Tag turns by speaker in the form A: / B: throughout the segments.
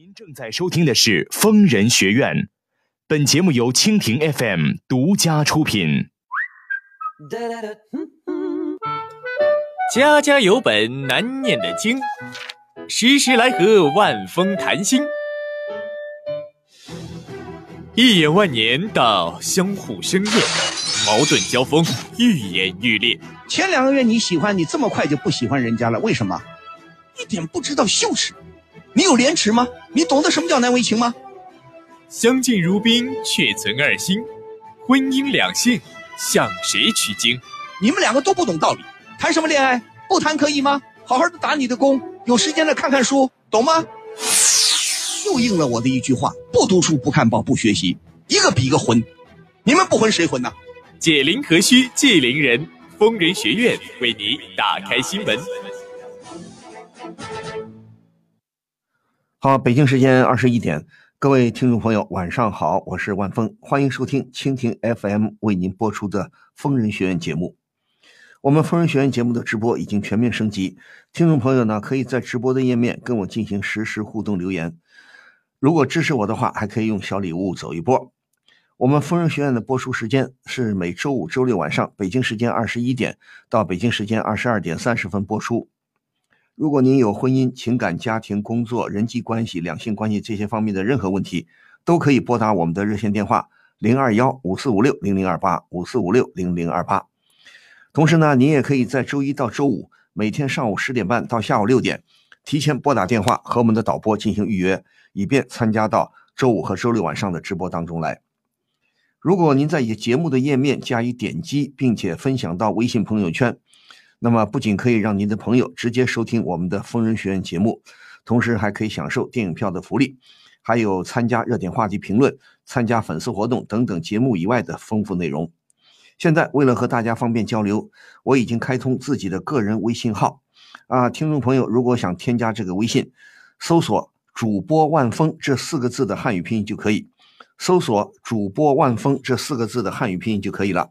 A: 您正在收听的是《疯人学院》，本节目由蜻蜓 FM 独家出品。
B: 家家有本难念的经，时时来和万风谈心。一眼万年到相互生厌，矛盾交锋愈演愈烈。
C: 前两个月你喜欢，你这么快就不喜欢人家了，为什么？一点不知道羞耻。你有廉耻吗？你懂得什么叫难为情吗？
B: 相敬如宾，却存二心。婚姻两性，向谁取经？
C: 你们两个都不懂道理，谈什么恋爱？不谈可以吗？好好的打你的工，有时间了看看书，懂吗？又应了我的一句话：不读书，不看报，不学习，一个比一个混。你们不混谁混呢？
B: 解铃何须系铃人，疯人学院为你打开心门。
D: 好，北京时间二十一点，各位听众朋友，晚上好，我是万峰，欢迎收听蜻蜓 FM 为您播出的疯人学院节目。我们疯人学院节目的直播已经全面升级，听众朋友呢可以在直播的页面跟我进行实时互动留言。如果支持我的话，还可以用小礼物走一波。我们疯人学院的播出时间是每周五、周六晚上，北京时间二十一点到北京时间二十二点三十分播出。如果您有婚姻、情感、家庭、工作、人际关系、两性关系这些方面的任何问题，都可以拨打我们的热线电话零二幺五四五六零零二八五四五六零零二八。同时呢，您也可以在周一到周五每天上午十点半到下午六点，提前拨打电话和我们的导播进行预约，以便参加到周五和周六晚上的直播当中来。如果您在节目的页面加以点击，并且分享到微信朋友圈。那么不仅可以让您的朋友直接收听我们的疯人学院节目，同时还可以享受电影票的福利，还有参加热点话题评论、参加粉丝活动等等节目以外的丰富内容。现在为了和大家方便交流，我已经开通自己的个人微信号，啊，听众朋友如果想添加这个微信，搜索“主播万峰”这四个字的汉语拼音就可以，搜索“主播万峰”这四个字的汉语拼音就可以了。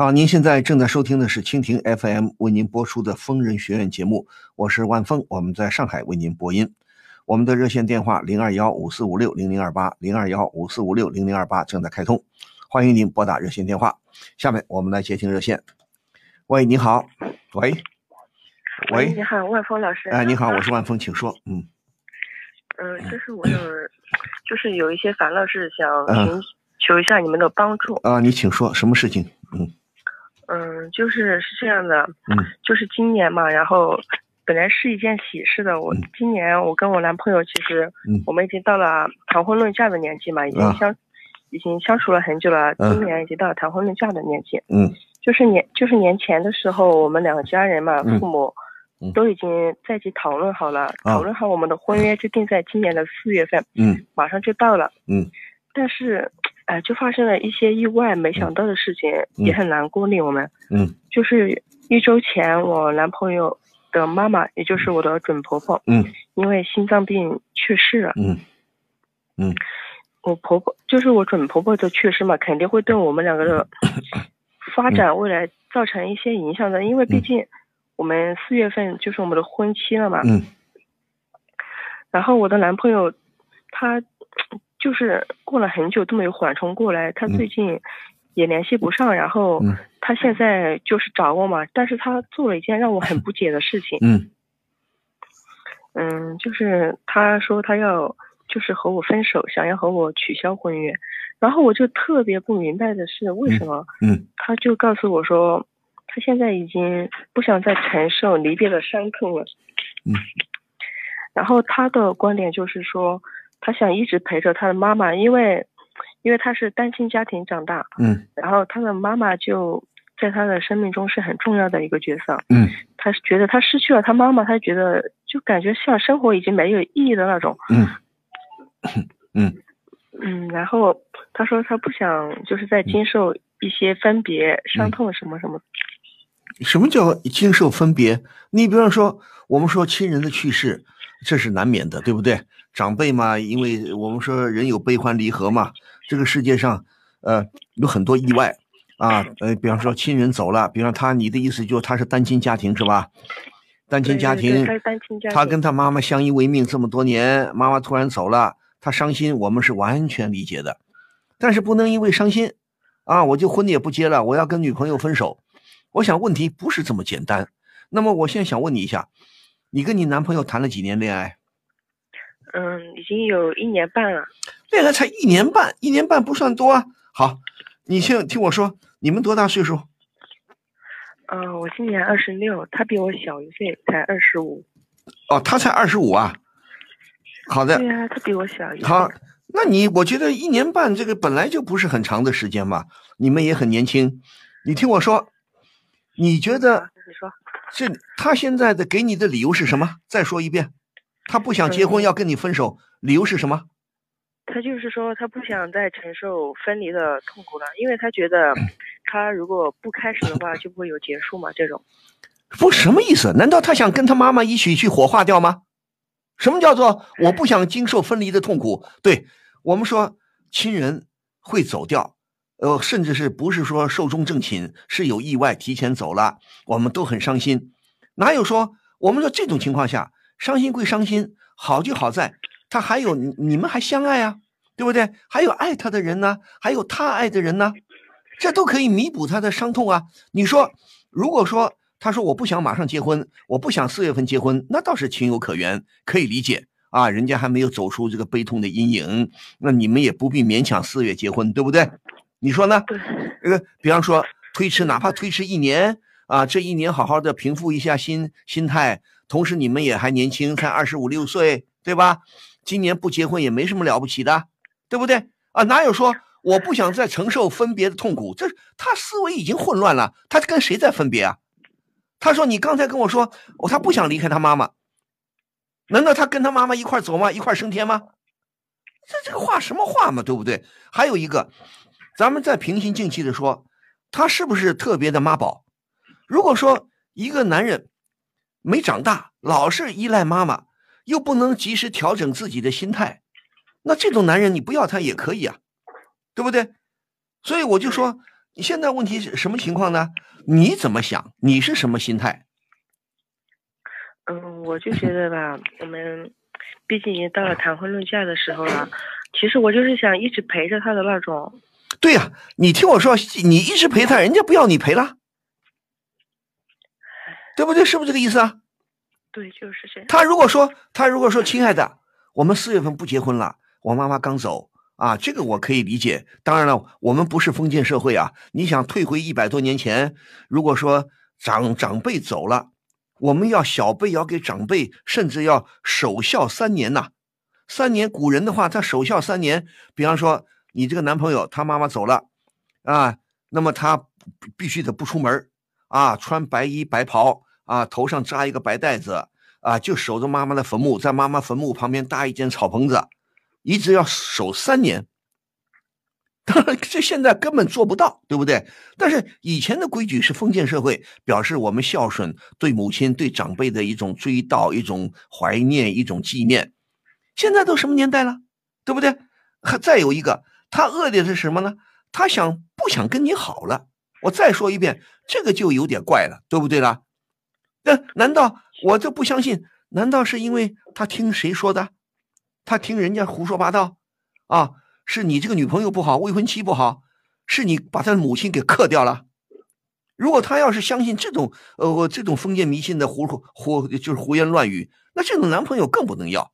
D: 好，您现在正在收听的是蜻蜓 FM 为您播出的疯人学院节目，我是万峰，我们在上海为您播音。我们的热线电话零二幺五四五六零零二八零二幺五四五六零零二八正在开通，欢迎您拨打热线电话。下面我们来接听热线。喂，你好，喂，喂，
E: 你好，万峰老师。
D: 哎，你好，我是万峰，请说。
E: 嗯，嗯，就是我有，就是有一些烦恼事想寻求一下你们的帮助。
D: 啊，你请说，什么事情？嗯。
E: 嗯，就是是这样的，嗯，就是今年嘛，然后本来是一件喜事的。我今年我跟我男朋友其实，嗯，我们已经到了谈婚论嫁的年纪嘛，已经相，已经相处了很久了。今年已经到了谈婚论嫁的年纪，嗯，就是年就是年前的时候，我们两家人嘛，父母都已经在一起讨论好了，讨论好我们的婚约就定在今年的四月份，嗯，马上就到了，嗯，但是。哎，就发生了一些意外，没想到的事情，也很难过，令我们。嗯，就是一周前，我男朋友的妈妈，也就是我的准婆婆，嗯，因为心脏病去世了。嗯，嗯，我婆婆就是我准婆婆的去世嘛，肯定会对我们两个的 发展未来造成一些影响的，因为毕竟我们四月份就是我们的婚期了嘛。嗯，然后我的男朋友他。就是过了很久都没有缓冲过来，他最近也联系不上，然后他现在就是找我嘛，但是他做了一件让我很不解的事情。嗯，嗯，就是他说他要就是和我分手，想要和我取消婚约，然后我就特别不明白的是为什么？嗯，他就告诉我说他现在已经不想再承受离别的伤痛了。嗯，然后他的观点就是说。他想一直陪着他的妈妈，因为，因为他是单亲家庭长大，嗯，然后他的妈妈就在他的生命中是很重要的一个角色，嗯，他是觉得他失去了他妈妈，他觉得就感觉像生活已经没有意义的那种，嗯，嗯 嗯，然后他说他不想就是在经受一些分别伤痛什么什么。
D: 什么叫经受分别？你比方说，我们说亲人的去世，这是难免的，对不对？长辈嘛，因为我们说人有悲欢离合嘛，这个世界上，呃，有很多意外啊。呃，比方说亲人走了，比方他，你的意思就是他是单亲家庭是吧？单亲家庭，他跟他妈妈相依为命这么多年，妈妈突然走了，他伤心，我们是完全理解的。但是不能因为伤心，啊，我就婚也不结了，我要跟女朋友分手。我想问题不是这么简单。那么我现在想问你一下，你跟你男朋友谈了几年恋爱？
E: 嗯，已经有一年半了。
D: 恋爱才一年半，一年半不算多啊。好，你先听我说，你们多大岁数？
E: 嗯，我今年二十六，他比我小一岁，才二十五。
D: 哦，他才二十五啊。好的。
E: 对呀，他比我小一岁。
D: 好，那你我觉得一年半这个本来就不是很长的时间嘛，你们也很年轻。你听我说，你觉得这他现在的给你的理由是什么？再说一遍，他不想结婚，要跟你分手，理由是什么？
E: 他就是说，他不想再承受分离的痛苦了，因为他觉得，他如果不开始的话，就不会有结束嘛。这种，
D: 不什么意思？难道他想跟他妈妈一起去火化掉吗？什么叫做我不想经受分离的痛苦？对我们说，亲人会走掉，呃，甚至是不是说寿终正寝，是有意外提前走了，我们都很伤心。哪有说我们说这种情况下伤心归伤心，好就好在。他还有你，你们还相爱啊，对不对？还有爱他的人呢，还有他爱的人呢，这都可以弥补他的伤痛啊。你说，如果说他说我不想马上结婚，我不想四月份结婚，那倒是情有可原，可以理解啊。人家还没有走出这个悲痛的阴影，那你们也不必勉强四月结婚，对不对？你说呢？这个，比方说推迟，哪怕推迟一年啊，这一年好好的平复一下心心态，同时你们也还年轻，才二十五六岁，对吧？今年不结婚也没什么了不起的，对不对啊？哪有说我不想再承受分别的痛苦？这他思维已经混乱了。他跟谁在分别啊？他说：“你刚才跟我说，我他不想离开他妈妈，难道他跟他妈妈一块走吗？一块升天吗？这这个话什么话嘛？对不对？还有一个，咱们再平心静气的说，他是不是特别的妈宝？如果说一个男人没长大，老是依赖妈妈。”又不能及时调整自己的心态，那这种男人你不要他也可以啊，对不对？所以我就说，你现在问题是什么情况呢？你怎么想？你是什么心态？
E: 嗯，我就觉得吧，我们毕竟已经到了谈婚论嫁的时候了。其实我就是想一直陪着他的那种。
D: 对呀，你听我说，你一直陪他，人家不要你陪了，对不对？是不是这个意思啊？
E: 对，就是这样。
D: 他如果说，他如果说，亲爱的，我们四月份不结婚了，我妈妈刚走啊，这个我可以理解。当然了，我们不是封建社会啊，你想退回一百多年前，如果说长长辈走了，我们要小辈要给长辈，甚至要守孝三年呐。三年，古人的话，他守孝三年。比方说，你这个男朋友他妈妈走了啊，那么他必须得不出门啊，穿白衣白袍。啊，头上扎一个白带子，啊，就守着妈妈的坟墓，在妈妈坟墓旁边搭一间草棚子，一直要守三年。当然，这现在根本做不到，对不对？但是以前的规矩是封建社会，表示我们孝顺，对母亲、对长辈的一种追悼、一种怀念、一种纪念。现在都什么年代了，对不对？还再有一个，他恶劣的是什么呢？他想不想跟你好了？我再说一遍，这个就有点怪了，对不对啦？那难道我就不相信？难道是因为他听谁说的？他听人家胡说八道啊？是你这个女朋友不好，未婚妻不好，是你把他的母亲给克掉了？如果他要是相信这种呃这种封建迷信的胡胡就是胡言乱语，那这种男朋友更不能要。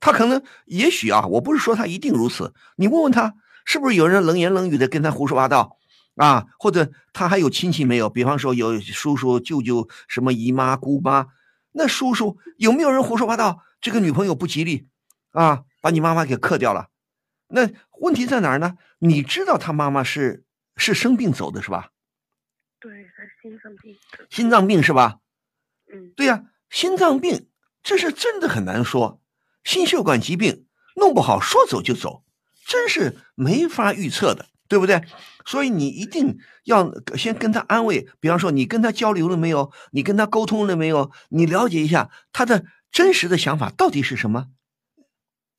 D: 他可能也许啊，我不是说他一定如此。你问问他，是不是有人冷言冷语的跟他胡说八道？啊，或者他还有亲戚没有？比方说有叔叔、舅舅、什么姨妈、姑妈，那叔叔有没有人胡说八道？这个女朋友不吉利，啊，把你妈妈给克掉了。那问题在哪儿呢？你知道他妈妈是是生病走的是吧？
E: 对，心脏病。
D: 心脏病是吧？
E: 嗯，
D: 对呀，心脏病这是真的很难说。心血管疾病弄不好说走就走，真是没法预测的，对不对？所以你一定要先跟他安慰，比方说你跟他交流了没有？你跟他沟通了没有？你了解一下他的真实的想法到底是什么？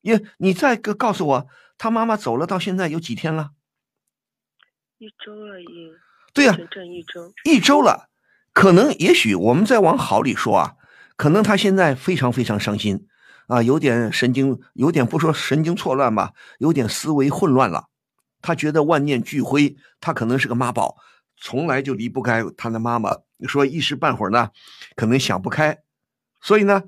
D: 也，你再个告诉我，他妈妈走了到现在有几天了？
E: 一周了，已经。
D: 对呀，
E: 整整一周。
D: 一周了，可能也许我们再往好里说啊，可能他现在非常非常伤心啊，有点神经，有点不说神经错乱吧，有点思维混乱了。他觉得万念俱灰，他可能是个妈宝，从来就离不开他的妈妈。说一时半会儿呢，可能想不开，所以呢，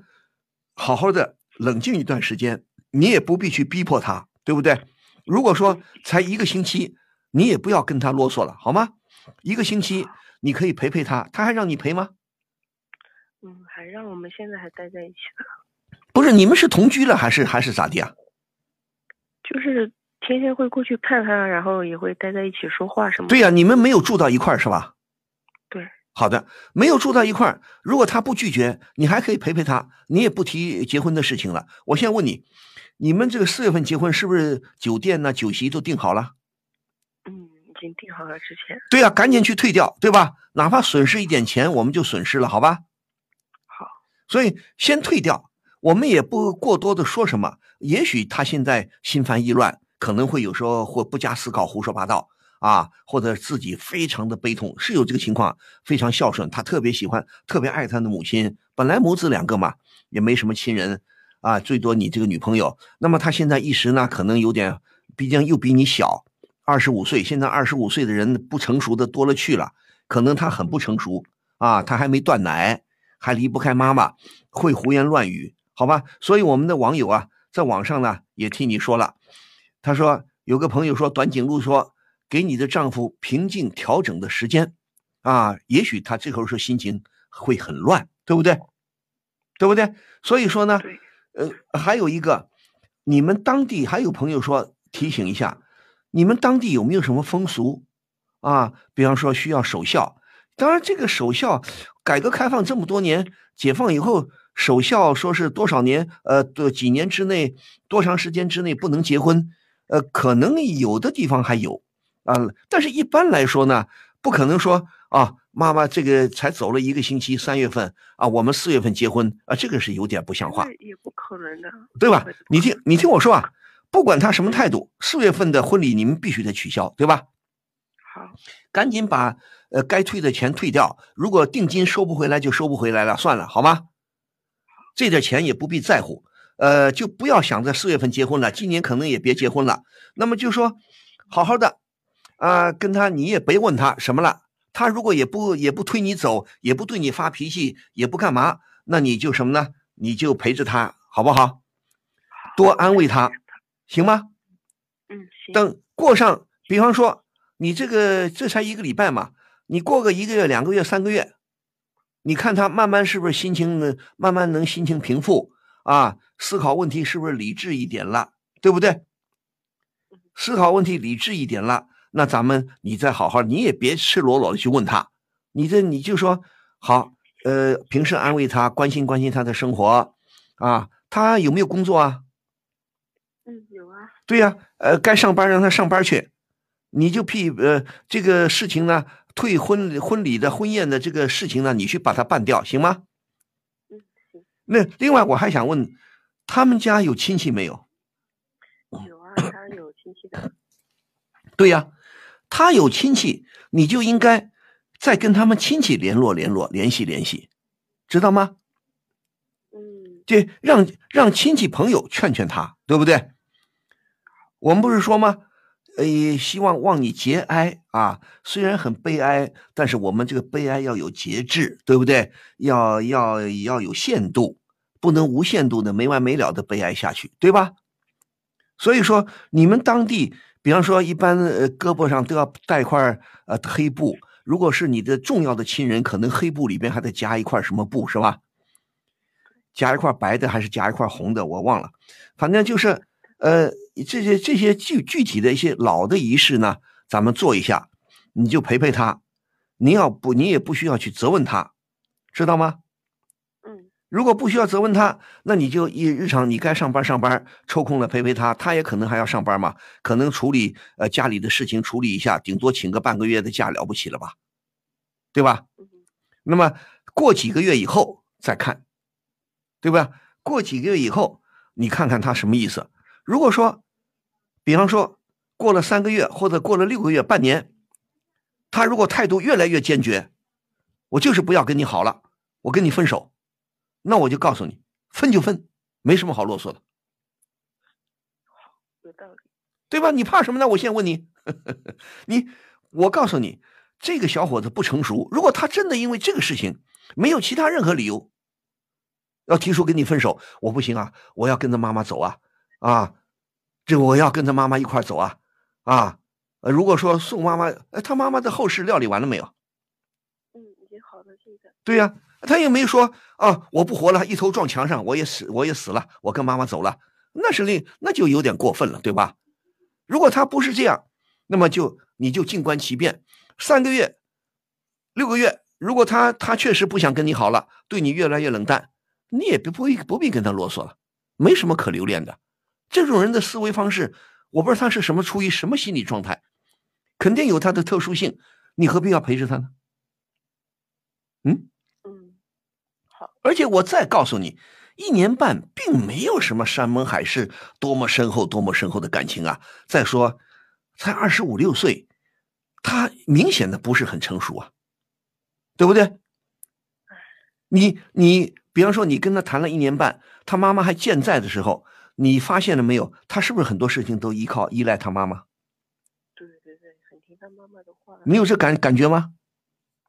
D: 好好的冷静一段时间，你也不必去逼迫他，对不对？如果说才一个星期，你也不要跟他啰嗦了，好吗？一个星期你可以陪陪他，他还让你陪吗？
E: 嗯，还让我们现在还待在一起呢。
D: 不是，你们是同居了还是还是咋地啊？
E: 就是。天天会过去看他，然后也会待在一起说话什么。
D: 对呀，你们没有住到一块儿是吧？
E: 对。
D: 好的，没有住到一块儿。如果他不拒绝，你还可以陪陪他，你也不提结婚的事情了。我现在问你，你们这个四月份结婚是不是酒店呢、酒席都订好了？
E: 嗯，已经订好了。之前。
D: 对呀，赶紧去退掉，对吧？哪怕损失一点钱，我们就损失了，好吧？
E: 好。
D: 所以先退掉，我们也不过多的说什么。也许他现在心烦意乱。可能会有时候或不加思考胡说八道啊，或者自己非常的悲痛，是有这个情况。非常孝顺，他特别喜欢、特别爱他的母亲。本来母子两个嘛，也没什么亲人啊，最多你这个女朋友。那么他现在一时呢，可能有点，毕竟又比你小，二十五岁。现在二十五岁的人不成熟的多了去了，可能他很不成熟啊，他还没断奶，还离不开妈妈，会胡言乱语，好吧？所以我们的网友啊，在网上呢也替你说了。他说：“有个朋友说，短颈鹿说，给你的丈夫平静调整的时间，啊，也许他这会儿说心情会很乱，对不对？对不对？所以说呢，呃，还有一个，你们当地还有朋友说提醒一下，你们当地有没有什么风俗啊？比方说需要守孝，当然这个守孝，改革开放这么多年，解放以后守孝说是多少年？呃，多几年之内，多长时间之内不能结婚？”呃，可能有的地方还有，啊，但是一般来说呢，不可能说啊，妈妈这个才走了一个星期，三月份啊，我们四月份结婚啊，这个是有点不像话，
E: 也不可能的，
D: 对吧？你听，你听我说啊，不管他什么态度，四月份的婚礼你们必须得取消，对吧？
E: 好，
D: 赶紧把呃该退的钱退掉，如果定金收不回来就收不回来了，算了，好吗？这点钱也不必在乎。呃，就不要想着四月份结婚了，今年可能也别结婚了。那么就说，好好的，啊，跟他你也别问他什么了。他如果也不也不推你走，也不对你发脾气，也不干嘛，那你就什么呢？你就陪着他，好不好？多安慰他，行吗？
E: 嗯，行。
D: 等过上，比方说你这个这才一个礼拜嘛，你过个一个月、两个月、三个月，你看他慢慢是不是心情慢慢能心情平复啊？思考问题是不是理智一点了，对不对？思考问题理智一点了，那咱们你再好好，你也别赤裸裸的去问他，你这你就说好，呃，平时安慰他，关心关心他的生活，啊，他有没有工作
E: 啊？嗯，有啊。
D: 对呀，呃，该上班让他上班去，你就屁呃这个事情呢，退婚婚礼的婚宴的这个事情呢，你去把它办掉，行吗？那另外我还想问。他们家有亲戚没有？
E: 有啊，他有亲戚的。
D: 对呀，他有亲戚，你就应该再跟他们亲戚联络联络，联系联系，知道吗？
E: 嗯。
D: 对，让让亲戚朋友劝劝他，对不对？我们不是说吗？呃，希望望你节哀啊。虽然很悲哀，但是我们这个悲哀要有节制，对不对？要要要有限度。不能无限度的没完没了的悲哀下去，对吧？所以说，你们当地，比方说，一般呃，胳膊上都要带块呃黑布。如果是你的重要的亲人，可能黑布里边还得夹一块什么布，是吧？夹一块白的还是夹一块红的，我忘了。反正就是呃，这些这些具具体的一些老的仪式呢，咱们做一下，你就陪陪他。你要不，你也不需要去责问他，知道吗？嗯如果不需要责问他，那你就一日常你该上班上班，抽空了陪陪他，他也可能还要上班嘛，可能处理呃家里的事情处理一下，顶多请个半个月的假了不起了吧，对吧？那么过几个月以后再看，对吧？过几个月以后，你看看他什么意思。如果说，比方说过了三个月或者过了六个月、半年，他如果态度越来越坚决，我就是不要跟你好了，我跟你分手，那我就告诉你，分就分，没什么好啰嗦的。
E: 有道理，
D: 对吧？你怕什么呢？我现在问你，你，我告诉你，这个小伙子不成熟。如果他真的因为这个事情，没有其他任何理由。要提出跟你分手，我不行啊！我要跟着妈妈走啊！啊，这我要跟他妈妈一块走啊！啊，如果说宋妈妈，他妈妈的后事料理完了没有？
E: 嗯，已经好了，现在。
D: 对呀，他也没说啊，我不活了，一头撞墙上，我也死，我也死了，我跟妈妈走了，那是另，那就有点过分了，对吧？如果他不是这样，那么就你就静观其变，三个月、六个月，如果他他确实不想跟你好了，对你越来越冷淡。你也不必不必跟他啰嗦了，没什么可留恋的。这种人的思维方式，我不知道他是什么出于什么心理状态，肯定有他的特殊性。你何必要陪着他呢？
E: 嗯嗯，好。
D: 而且我再告诉你，一年半并没有什么山盟海誓，多么深厚多么深厚的感情啊！再说，才二十五六岁，他明显的不是很成熟啊，对不对？你你。比方说，你跟他谈了一年半，他妈妈还健在的时候，你发现了没有？他是不是很多事情都依靠依赖他妈妈？
E: 对对对，很听他妈妈的话。
D: 你有这感感觉吗？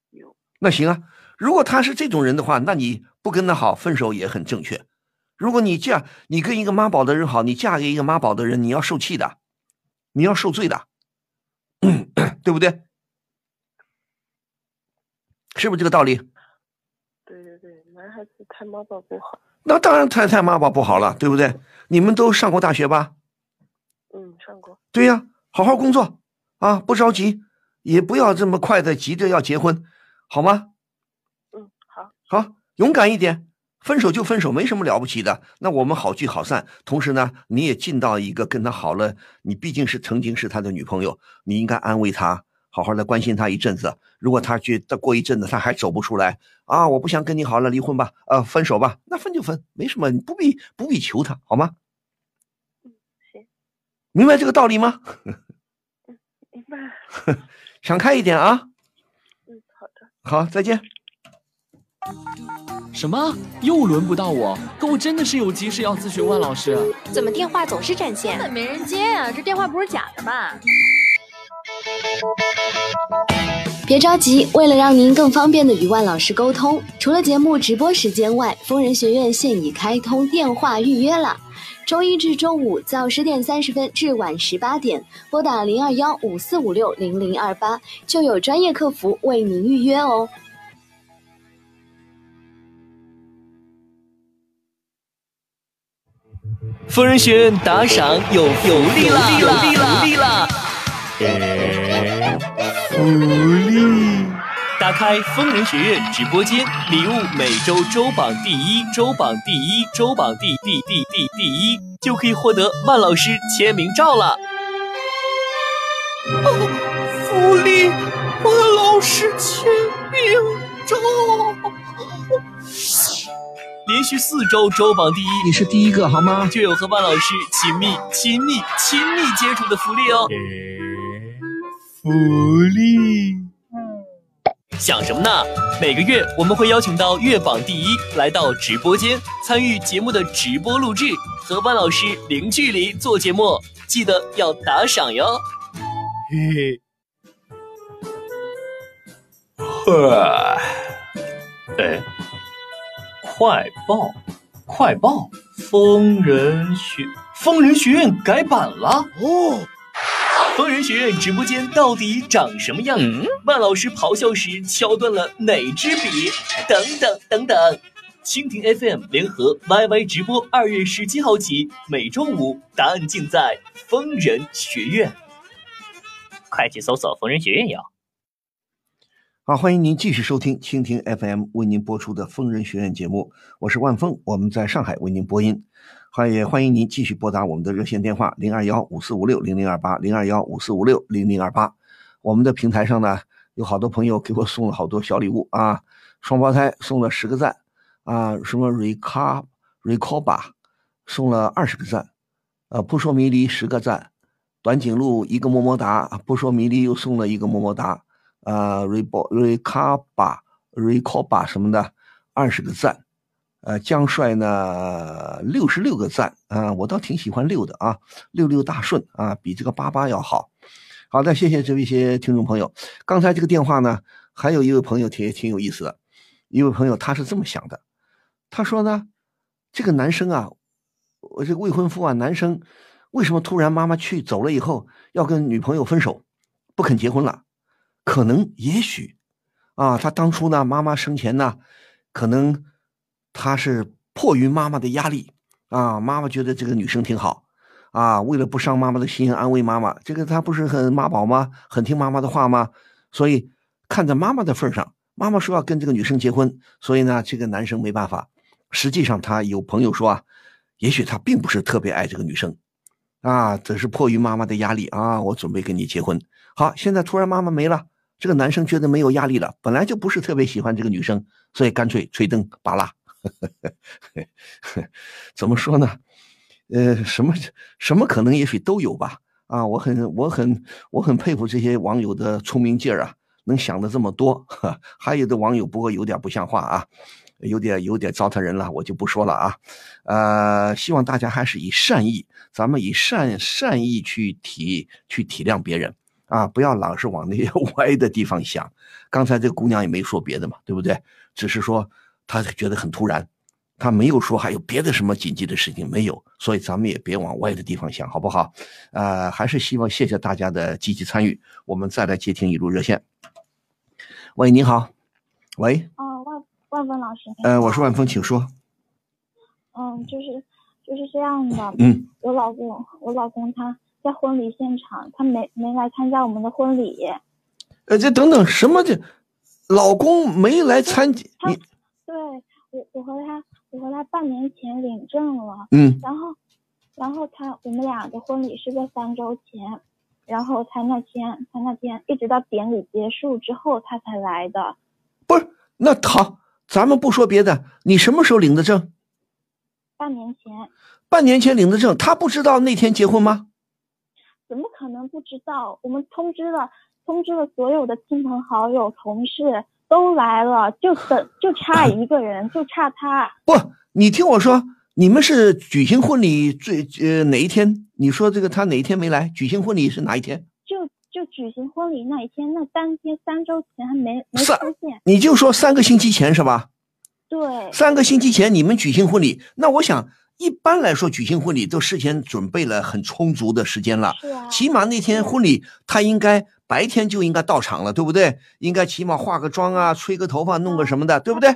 E: 有。
D: 那行啊，如果他是这种人的话，那你不跟他好，分手也很正确。如果你嫁，你跟一个妈宝的人好，你嫁给一个妈宝的人，你要受气的，你要受罪的，对不对？是不是这个道理？
E: 对对对男孩子太妈宝不好，
D: 那当然太太妈宝不好了，对不对？你们都上过大学吧？
E: 嗯，上过。
D: 对呀，好好工作啊，不着急，也不要这么快的急着要结婚，好吗？
E: 嗯，好。
D: 好，勇敢一点，分手就分手，没什么了不起的。那我们好聚好散，同时呢，你也尽到一个跟他好了，你毕竟是曾经是他的女朋友，你应该安慰他。好好的关心他一阵子，如果他觉得过一阵子他还走不出来啊，我不想跟你好了，离婚吧，呃，分手吧，那分就分，没什么，你不必不必求他，好吗？
E: 嗯，行，
D: 明白这个道理吗？
E: 嗯，明白。
D: 想开一点
E: 啊。嗯，好的。
D: 好，再见。
F: 什么？又轮不到我？可我真的是有急事要咨询万老师。
G: 怎么电话总是占线？
H: 根本没人接呀，这电话不是假的吧？
G: 别着急，为了让您更方便的与万老师沟通，除了节目直播时间外，疯人学院现已开通电话预约了。周一至周五早十点三十分至晚十八点，拨打零二幺五四五六零零二八，就有专业客服为您预约哦。
I: 疯人学院打赏有福利啦！有福利啦！福利！打开疯人学院直播间，礼物每周周榜第一，周榜第一，周榜第第第第第一，就可以获得万老师签名照了。
J: 福利，万老师签名照。
I: 连续四周周榜第一，
C: 你是第一个好吗？
I: 就有和万老师亲密、亲密、亲密接触的福利哦。
J: 福利，
I: 想什么呢？每个月我们会邀请到月榜第一来到直播间参与节目的直播录制，和万老师零距离做节目，记得要打赏哟。
J: 嘿嘿，呵，哎，快报，快报，疯人学疯人学院改版了哦。
I: 疯人学院直播间到底长什么样？万老师咆哮时敲断了哪支笔？等等等等，蜻蜓 FM 联合 YY 直播，二月十七号起，每周五，答案尽在疯人学院。快去搜索疯人学院哟！
D: 好，欢迎您继续收听蜻蜓 FM 为您播出的疯人学院节目，我是万峰，我们在上海为您播音。欢也欢迎您继续拨打我们的热线电话零二幺五四五六零零二八零二幺五四五六零零二八。我们的平台上呢，有好多朋友给我送了好多小礼物啊，双胞胎送了十个赞啊，什么 Rica Ricoba 送了二十个赞，呃，不说迷离十个赞，短颈鹿一个么么哒，不说迷离又送了一个么么哒。呃，Rico Ricoba Ricoba 什么的，二十个赞。呃，江帅呢，六十六个赞啊，我倒挺喜欢六的啊，六六大顺啊，比这个八八要好。好的，谢谢这位些听众朋友。刚才这个电话呢，还有一位朋友挺挺有意思的，一位朋友他是这么想的，他说呢，这个男生啊，我这个未婚夫啊，男生为什么突然妈妈去走了以后要跟女朋友分手，不肯结婚了？可能也许，啊，他当初呢，妈妈生前呢，可能他是迫于妈妈的压力啊，妈妈觉得这个女生挺好啊，为了不伤妈妈的心，安慰妈妈，这个他不是很妈宝吗？很听妈妈的话吗？所以看在妈妈的份上，妈妈说要跟这个女生结婚，所以呢，这个男生没办法。实际上，他有朋友说啊，也许他并不是特别爱这个女生。啊，只是迫于妈妈的压力啊，我准备跟你结婚。好，现在突然妈妈没了，这个男生觉得没有压力了，本来就不是特别喜欢这个女生，所以干脆吹灯拔蜡。怎么说呢？呃，什么什么可能，也许都有吧。啊，我很我很我很佩服这些网友的聪明劲儿啊，能想的这么多。还有的网友不过有点不像话啊。有点有点糟蹋人了，我就不说了啊，呃，希望大家还是以善意，咱们以善善意去体去体谅别人啊，不要老是往那些 歪的地方想。刚才这姑娘也没说别的嘛，对不对？只是说她觉得很突然，她没有说还有别的什么紧急的事情没有，所以咱们也别往歪的地方想，好不好？呃，还是希望谢谢大家的积极参与，我们再来接听一路热线。喂，你好，喂。
K: 万万峰老师，
D: 呃，我是万峰，请说。
K: 嗯，就是就是这样的。
D: 嗯，
K: 我老公，我老公他在婚礼现场，他没没来参加我们的婚礼。
D: 呃，这等等什么这，老公没来参加你？
K: 对我，我和他，我和他半年前领证了。
D: 嗯。
K: 然后，然后他我们俩的婚礼是在三周前，然后他那天他那天一直到典礼结束之后他才来的。
D: 不是，那他。咱们不说别的，你什么时候领的证？
K: 半年前。
D: 半年前领的证，他不知道那天结婚吗？
K: 怎么可能不知道？我们通知了，通知了所有的亲朋好友、同事都来了，就等就差一个人，就差他。
D: 不，你听我说，你们是举行婚礼最呃哪一天？你说这个他哪一天没来？举行婚礼是哪一天？
K: 就就举行婚礼那一天，那当天三周前还没没出现，
D: 你就说三个星期前是吧？
K: 对，
D: 三个星期前你们举行婚礼，那我想一般来说举行婚礼都事先准备了很充足的时间了，
K: 是啊，
D: 起码那天婚礼他应该白天就应该到场了，对不对？应该起码化个妆啊，吹个头发，弄个什么的，对不对？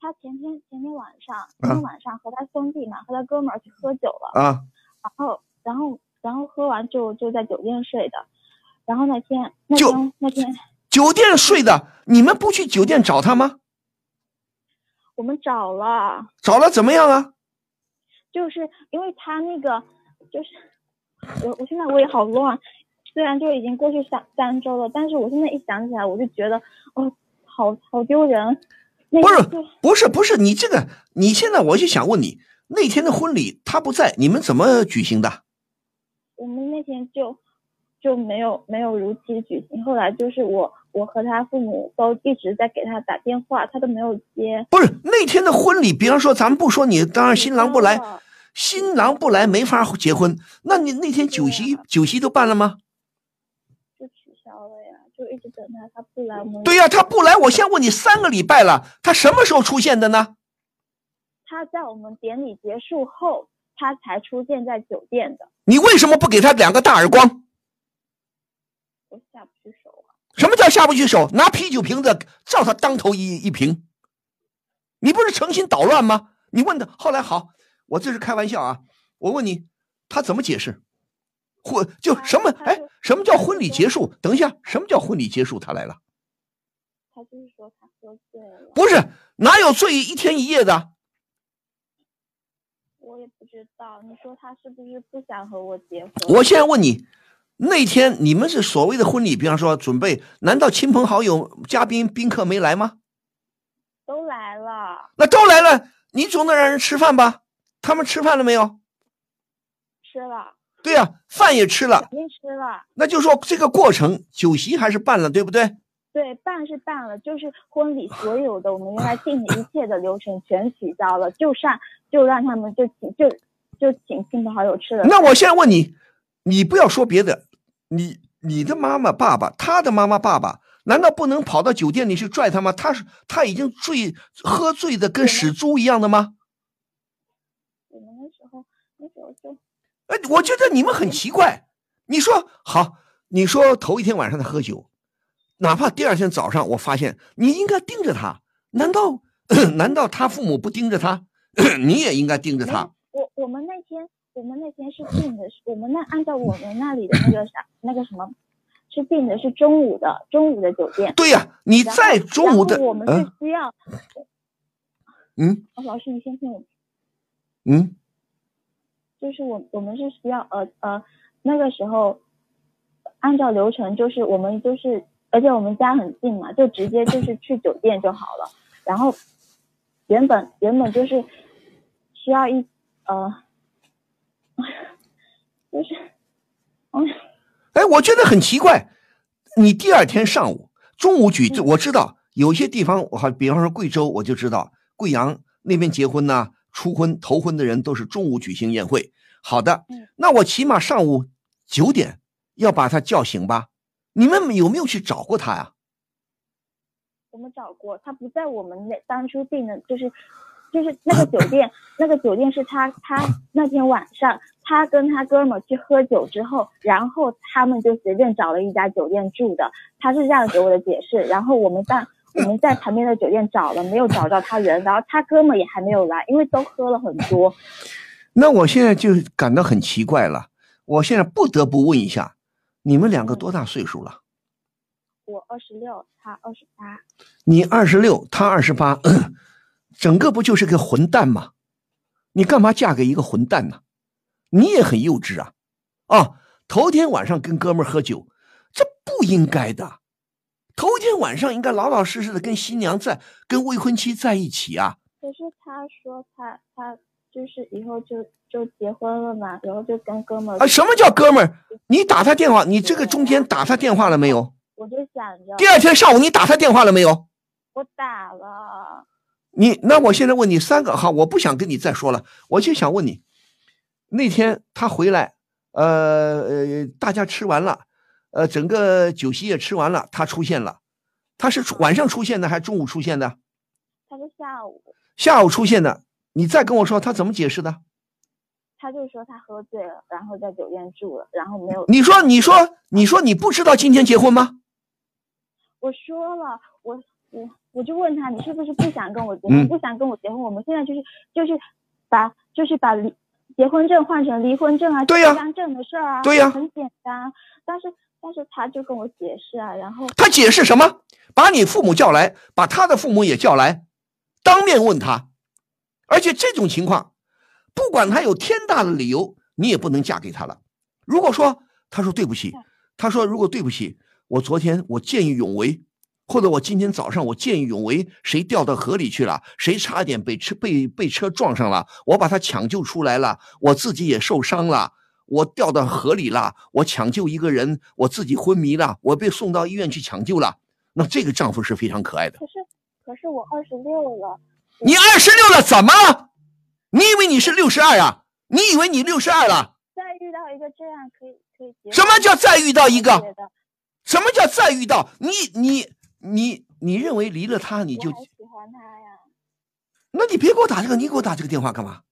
K: 他前天前天晚上，前天晚上和他兄弟嘛，和他哥们儿去喝酒了
D: 啊，
K: 然后然后然后喝完就就在酒店睡的。然后那天，那天那天，
D: 酒店睡的，你们不去酒店找他吗？
K: 我们找了，
D: 找了怎么样啊？
K: 就是因为他那个，就是我我现在我也好乱，虽然就已经过去三三周了，但是我现在一想起来，我就觉得哦，好好丢人。
D: 不是不是不是，你这个你现在我就想问你，那天的婚礼他不在，你们怎么举行的？
K: 我们那天就。就没有没有如期举行，后来就是我我和他父母都一直在给他打电话，他都没有接。
D: 不是那天的婚礼，比方说咱们不说你，当然新郎不来，新郎不来没法结婚。那你那天酒席酒席都办了吗？
K: 就取消了呀，就一直等他，他不来。
D: 对呀，他不来，我先问你三个礼拜了，他什么时候出现的呢？
K: 他在我们典礼结束后，他才出现在酒店的。
D: 你为什么不给他两个大耳光？
K: 我下不去手啊！
D: 什么叫下不去手？拿啤酒瓶子照他当头一一瓶，你不是诚心捣乱吗？你问他，后来好，我这是开玩笑啊！我问你，他怎么解释？婚就什么？哎，什么叫婚礼结束？等一下，什么叫婚礼结束？他来了。
K: 他就是说他喝醉了。
D: 不是，哪有醉一天一夜的？
K: 我也不知道。你说他是不是不想和我结婚？
D: 我现在问你，那天你们是所谓的婚礼，比方说准备，难道亲朋好友、嘉宾、宾客没来吗？
K: 都来了。
D: 那都来了，你总得让人吃饭吧？他们吃饭了没有？
K: 吃了。
D: 对呀，饭也吃了。
K: 肯定吃了。
D: 那就说这个过程，酒席还是办了，对不对？
K: 对，办是办了，就是婚礼所有的我们原来定的一切的流程全取消了，就上就让他们就请就就请亲朋好友吃了。
D: 那我现在问你，你不要说别的，你你的妈妈爸爸，他的妈妈爸爸，难道不能跑到酒店里去拽他吗？他是他已经醉喝醉的跟死猪一样的吗？
K: 我们那时候那时候就，
D: 哎，我觉得你们很奇怪。你说好，你说头一天晚上他喝酒。哪怕第二天早上，我发现你应该盯着他，难道 难道他父母不盯着他？你也应该盯着他。
K: 我我们那天我们那天是定的，是我们那按照我们那里的那个啥那个什么，是定的是中午的中午的酒店。
D: 对呀，你在中午的，
K: 我们是需要。
D: 嗯。
K: 老师，你先听我。
D: 嗯。
K: 就是我我们是需要呃呃那个时候，按照流程就是我们就是。而且我们家很近嘛，就直接就是去酒店就好了。然后原本原本就是需要一呃，就是
D: 哎哎，我觉得很奇怪，你第二天上午、中午举，我知道有些地方，我好比方说贵州，我就知道贵阳那边结婚呢，初婚、头婚的人都是中午举行宴会。好的，那我起码上午九点要把他叫醒吧。你们有没有去找过他呀？
K: 我们找过，他不在我们那当初订的，就是就是那个酒店，那个酒店是他他那天晚上他跟他哥们去喝酒之后，然后他们就随便找了一家酒店住的。他是这样给我的解释。然后我们在我们在旁边的酒店找了，没有找到他人，然后他哥们也还没有来，因为都喝了很多。
D: 那我现在就感到很奇怪了，我现在不得不问一下。你们两个多大岁数了？
K: 我二十六，他二十八。
D: 你二十六，他二十八，整个不就是个混蛋吗？你干嘛嫁给一个混蛋呢？你也很幼稚啊！啊，头天晚上跟哥们喝酒，这不应该的。头天晚上应该老老实实的跟新娘在，跟未婚妻在一起啊。
K: 可是他说他他。就是以后就就结婚了嘛，然后就跟哥们儿
D: 啊？什么叫哥们儿？你打他电话，你这个中间打他电话了没有？
K: 我就想着
D: 第二天上午你打他电话了没有？
K: 我打了。
D: 你那我现在问你三个哈，我不想跟你再说了，我就想问你，那天他回来，呃呃，大家吃完了，呃，整个酒席也吃完了，他出现了，他是晚上出现的还是中午出现的？
K: 他是下午。
D: 下午出现的。你再跟我说他怎么解释的？
K: 他就说他喝醉了，然后在酒店住了，然后没有。
D: 你说，你说，你说你不知道今天结婚吗？
K: 我说了，我我我就问他，你是不是不想跟我结婚？不想跟我结婚？我们现在就是就是把就是把离结婚证换成离婚证啊，
D: 对呀，
K: 证的事儿啊，
D: 对呀，
K: 很简单。但是但是他就跟我解释啊，然后
D: 他解释什么？把你父母叫来，把他的父母也叫来，当面问他。而且这种情况，不管他有天大的理由，你也不能嫁给他了。如果说他说对不起，他说如果对不起，我昨天我见义勇为，或者我今天早上我见义勇为，谁掉到河里去了，谁差点被车被被车撞上了，我把他抢救出来了，我自己也受伤了，我掉到河里了，我抢救一个人，我自己昏迷了，我被送到医院去抢救了，那这个丈夫是非常可爱的。
K: 可是可是我二十六了。
D: 你二十六了，怎么了？你以为你是六十二啊？你以为你六十二了？
K: 再遇到一个这样可以可以
D: 什么叫再遇到一个？什么叫再遇到？你你你你认为离了他你就
K: 喜欢他呀？
D: 那你别给我打这个，你给我打这个电话干嘛？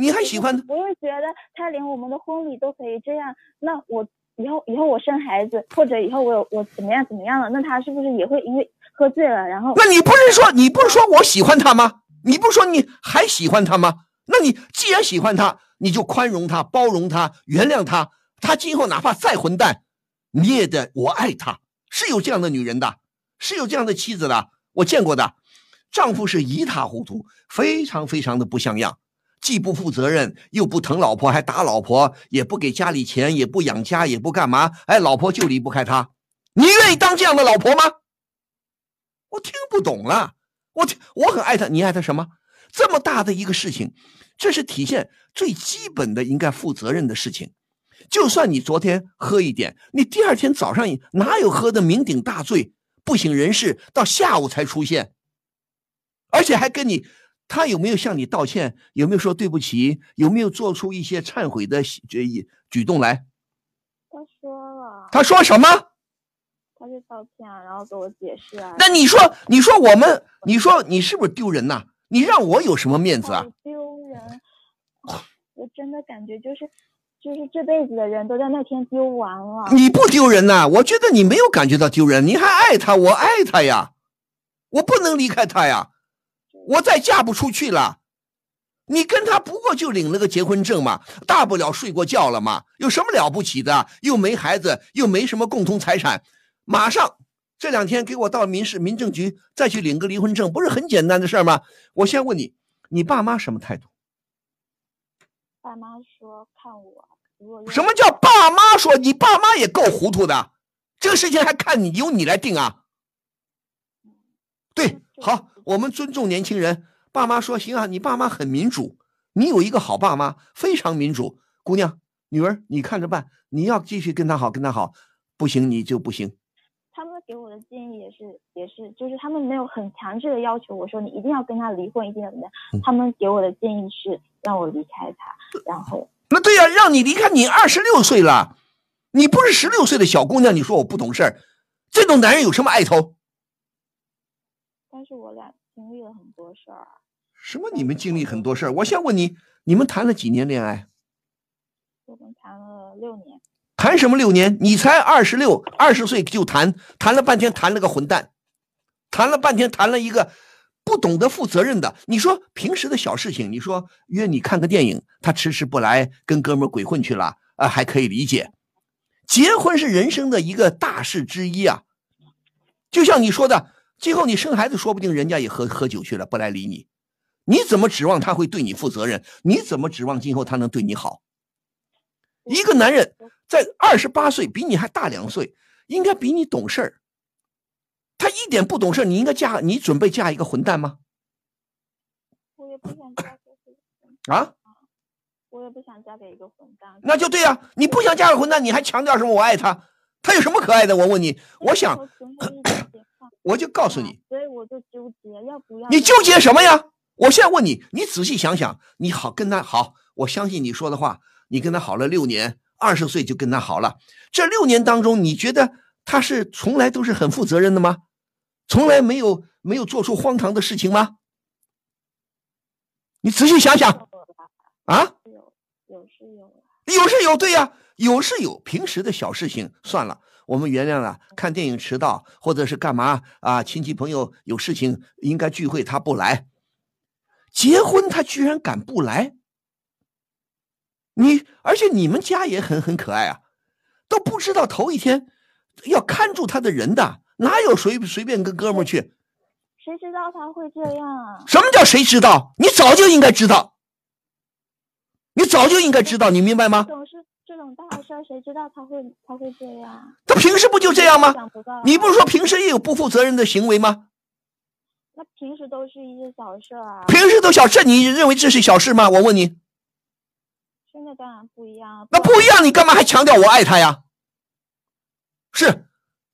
D: 你还喜欢？
K: 我会觉得他连我们的婚礼都可以这样，那我以后以后我生孩子，或者以后我有我怎么样怎么样了，那他是不是也会因为喝醉了然后？
D: 那你不是说你不是说我喜欢他吗？你不是说你还喜欢他吗？那你既然喜欢他，你就宽容他、包容他、原谅他。他今后哪怕再混蛋，你也得我爱他。是有这样的女人的，是有这样的妻子的，我见过的。丈夫是一塌糊涂，非常非常的不像样，既不负责任，又不疼老婆，还打老婆，也不给家里钱，也不养家，也不干嘛。哎，老婆就离不开他。你愿意当这样的老婆吗？我听不懂了。我听，我很爱他，你爱他什么？这么大的一个事情，这是体现最基本的应该负责任的事情。就算你昨天喝一点，你第二天早上哪有喝的酩酊大醉、不省人事，到下午才出现，而且还跟你，他有没有向你道歉？有没有说对不起？有没有做出一些忏悔的这举动来？
K: 他说了。
D: 他说什么？
K: 他就道歉啊，然后给我解释啊。
D: 那你说，你说我们，你说你是不是丢人呐？你让我有什么面子啊？
K: 丢人！我真的感觉就是。就是这辈子的人都在那天丢完了。
D: 你不丢人呐？我觉得你没有感觉到丢人，你还爱他，我爱他呀，我不能离开他呀，我再嫁不出去了。你跟他不过就领了个结婚证嘛，大不了睡过觉了嘛，有什么了不起的？又没孩子，又没什么共同财产，马上这两天给我到民事民政局再去领个离婚证，不是很简单的事吗？我先问你，你爸妈什么态度？
K: 爸妈说看我。
D: 什么叫爸妈说？你爸妈也够糊涂的，这个事情还看你由你来定啊？对，好，我们尊重年轻人。爸妈说行啊，你爸妈很民主，你有一个好爸妈，非常民主。姑娘，女儿，你看着办。你要继续跟他好，跟他好，不行你就不行。
K: 他们给我的建议也是，也是，就是他们没有很强制的要求我说你一定要跟他离婚，一定要怎么样。他们给我的建议是让我离开他，然后。
D: 那对呀，让你离开你二十六岁了，你不是十六岁的小姑娘，你说我不懂事儿，这种男人有什么爱头？
K: 但是我俩经历了很多事儿。
D: 什么？你们经历很多事儿？我先问你，你们谈了几年恋爱？
K: 我们谈了六年。
D: 谈什么六年？你才二十六，二十岁就谈，谈了半天，谈了个混蛋，谈了半天，谈了一个。不懂得负责任的，你说平时的小事情，你说约你看个电影，他迟迟不来，跟哥们鬼混去了啊，还可以理解。结婚是人生的一个大事之一啊，就像你说的，今后你生孩子，说不定人家也喝喝酒去了，不来理你，你怎么指望他会对你负责任？你怎么指望今后他能对你好？一个男人在二十八岁，比你还大两岁，应该比你懂事儿。他一点不懂事，你应该嫁你准备嫁一个混蛋吗？
K: 我也不想嫁
D: 给啊！
K: 我也不想嫁给一个混蛋。
D: 那就对呀，你不想嫁给混蛋，你还强调什么？我爱他，他有什么可爱的？我问你，我想，我就告诉你，
K: 所以我就纠结要不要。
D: 你纠结什么呀？我现在问你，你仔细想想，你好跟他好，我相信你说的话，你跟他好了六年，二十岁就跟他好了，这六年当中，你觉得他是从来都是很负责任的吗？从来没有没有做出荒唐的事情吗？你仔细想想，啊？
K: 有有是有，
D: 有是有，对呀，有是有。平时的小事情算了，我们原谅了。看电影迟到，或者是干嘛啊？亲戚朋友有事情应该聚会，他不来。结婚他居然敢不来？你而且你们家也很很可爱啊，都不知道头一天要看住他的人的。哪有随随便跟哥们去？
K: 谁知道他会这样啊？
D: 什么叫谁知道？你早就应该知道，你早就应该知道，你明白吗？
K: 这种大事，谁知道他会他会这样？
D: 他平时不就这样吗？你不是说平时也有不负责任的行为吗？
K: 那平时都是一些小事啊。
D: 平时都小事，你认为这是小事吗？我问你。
K: 现在当然不一样。
D: 那不一样，你干嘛还强调我爱他呀？是。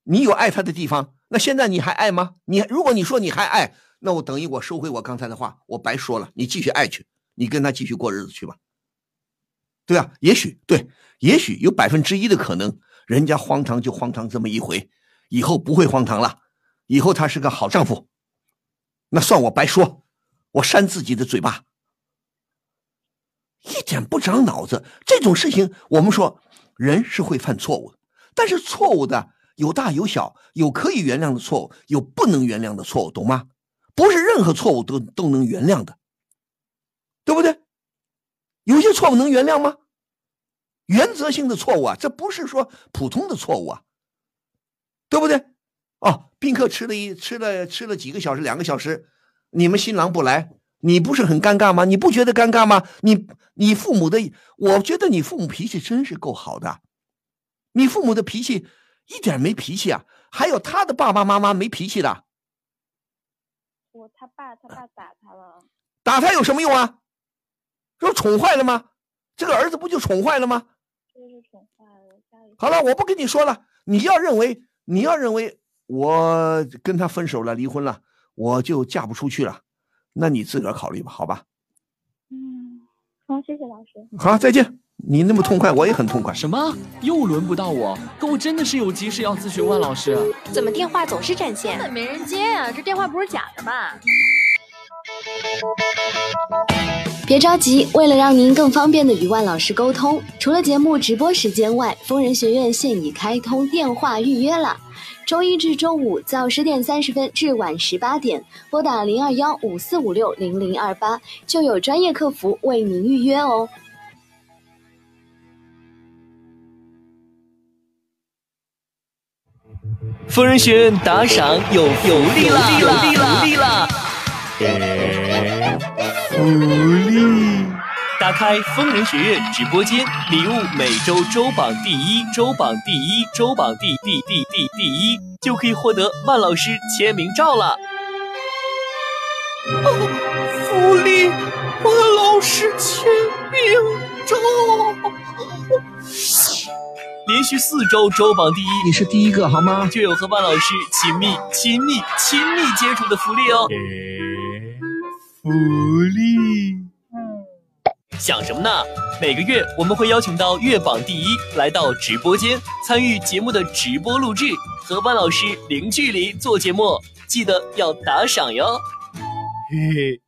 D: 你有爱他的地方，那现在你还爱吗？你如果你说你还爱，那我等于我收回我刚才的话，我白说了。你继续爱去，你跟他继续过日子去吧。对啊，也许对，也许有百分之一的可能，人家荒唐就荒唐这么一回，以后不会荒唐了，以后他是个好丈夫，那算我白说，我扇自己的嘴巴，一点不长脑子。这种事情，我们说人是会犯错误的，但是错误的。有大有小，有可以原谅的错误，有不能原谅的错误，懂吗？不是任何错误都都能原谅的，对不对？有些错误能原谅吗？原则性的错误啊，这不是说普通的错误啊，对不对？哦，宾客吃了一吃了吃了几个小时，两个小时，你们新郎不来，你不是很尴尬吗？你不觉得尴尬吗？你你父母的，我觉得你父母脾气真是够好的，你父母的脾气一点没脾气啊，还有他的爸爸妈妈没脾气的。
K: 我他爸他爸打他了，
D: 打他有什么用啊？说宠坏了吗？这个儿子不就宠坏了吗？
K: 就是宠坏了，家里。
D: 好了，我不跟你说了，你要认为你要认为。我跟他分手了，离婚了，我就嫁不出去了，那你自个儿考虑吧，好吧？
K: 嗯，好，谢谢老师。
D: 好，再见。你那么痛快，我也很痛快。
F: 什么？又轮不到我？可我真的是有急事要咨询万老师。
H: 怎么电话总是占线？根本没人接啊！这电话不是假的吧？
G: 别着急，为了让您更方便的与万老师沟通，除了节目直播时间外，疯人学院现已开通电话预约了。周一至周五早十点三十分至晚十八点，拨打零二幺五四五六零零二八，就有专业客服为您预约哦。
I: 疯人学院打赏有有利啦！有利啦！有利啦！福利。打开疯人学院直播间，礼物每周周榜第一，周榜第一，周榜第第第第第一，就可以获得万老师签名照了。
B: 福利，万老师签名照。
I: 连续四周周榜第一，
C: 你是第一个好吗？
I: 就有和万老师亲密、亲密、亲密接触的福利哦。
B: 福利。
I: 想什么呢？每个月我们会邀请到月榜第一来到直播间参与节目的直播录制，和万老师零距离做节目，记得要打赏哟。
D: 嘿嘿。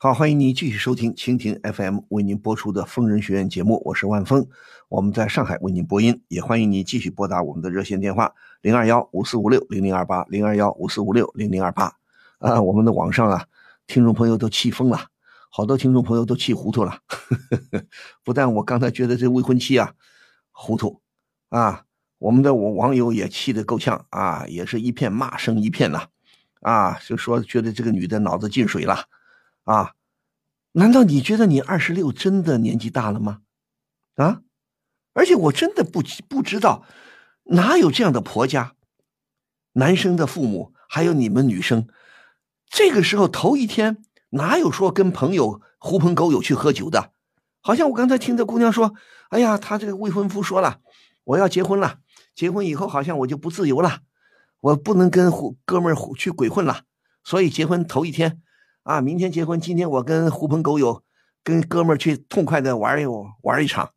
D: 好，欢迎你继续收听蜻蜓 FM 为您播出的疯人学院节目，我是万峰，我们在上海为您播音，也欢迎你继续拨打我们的热线电话零二幺五四五六零零二八零二幺五四五六零零二八。啊，我们的网上啊，听众朋友都气疯了。好多听众朋友都气糊涂了，不但我刚才觉得这未婚妻啊糊涂啊，我们的网网友也气得够呛啊，也是一片骂声一片呐，啊，就说觉得这个女的脑子进水了啊，难道你觉得你二十六真的年纪大了吗？啊，而且我真的不不知道哪有这样的婆家，男生的父母还有你们女生，这个时候头一天。哪有说跟朋友狐朋狗友去喝酒的？好像我刚才听这姑娘说：“哎呀，她这个未婚夫说了，我要结婚了，结婚以后好像我就不自由了，我不能跟狐哥们儿去鬼混了。所以结婚头一天，啊，明天结婚，今天我跟狐朋狗友、跟哥们儿去痛快的玩一玩一场，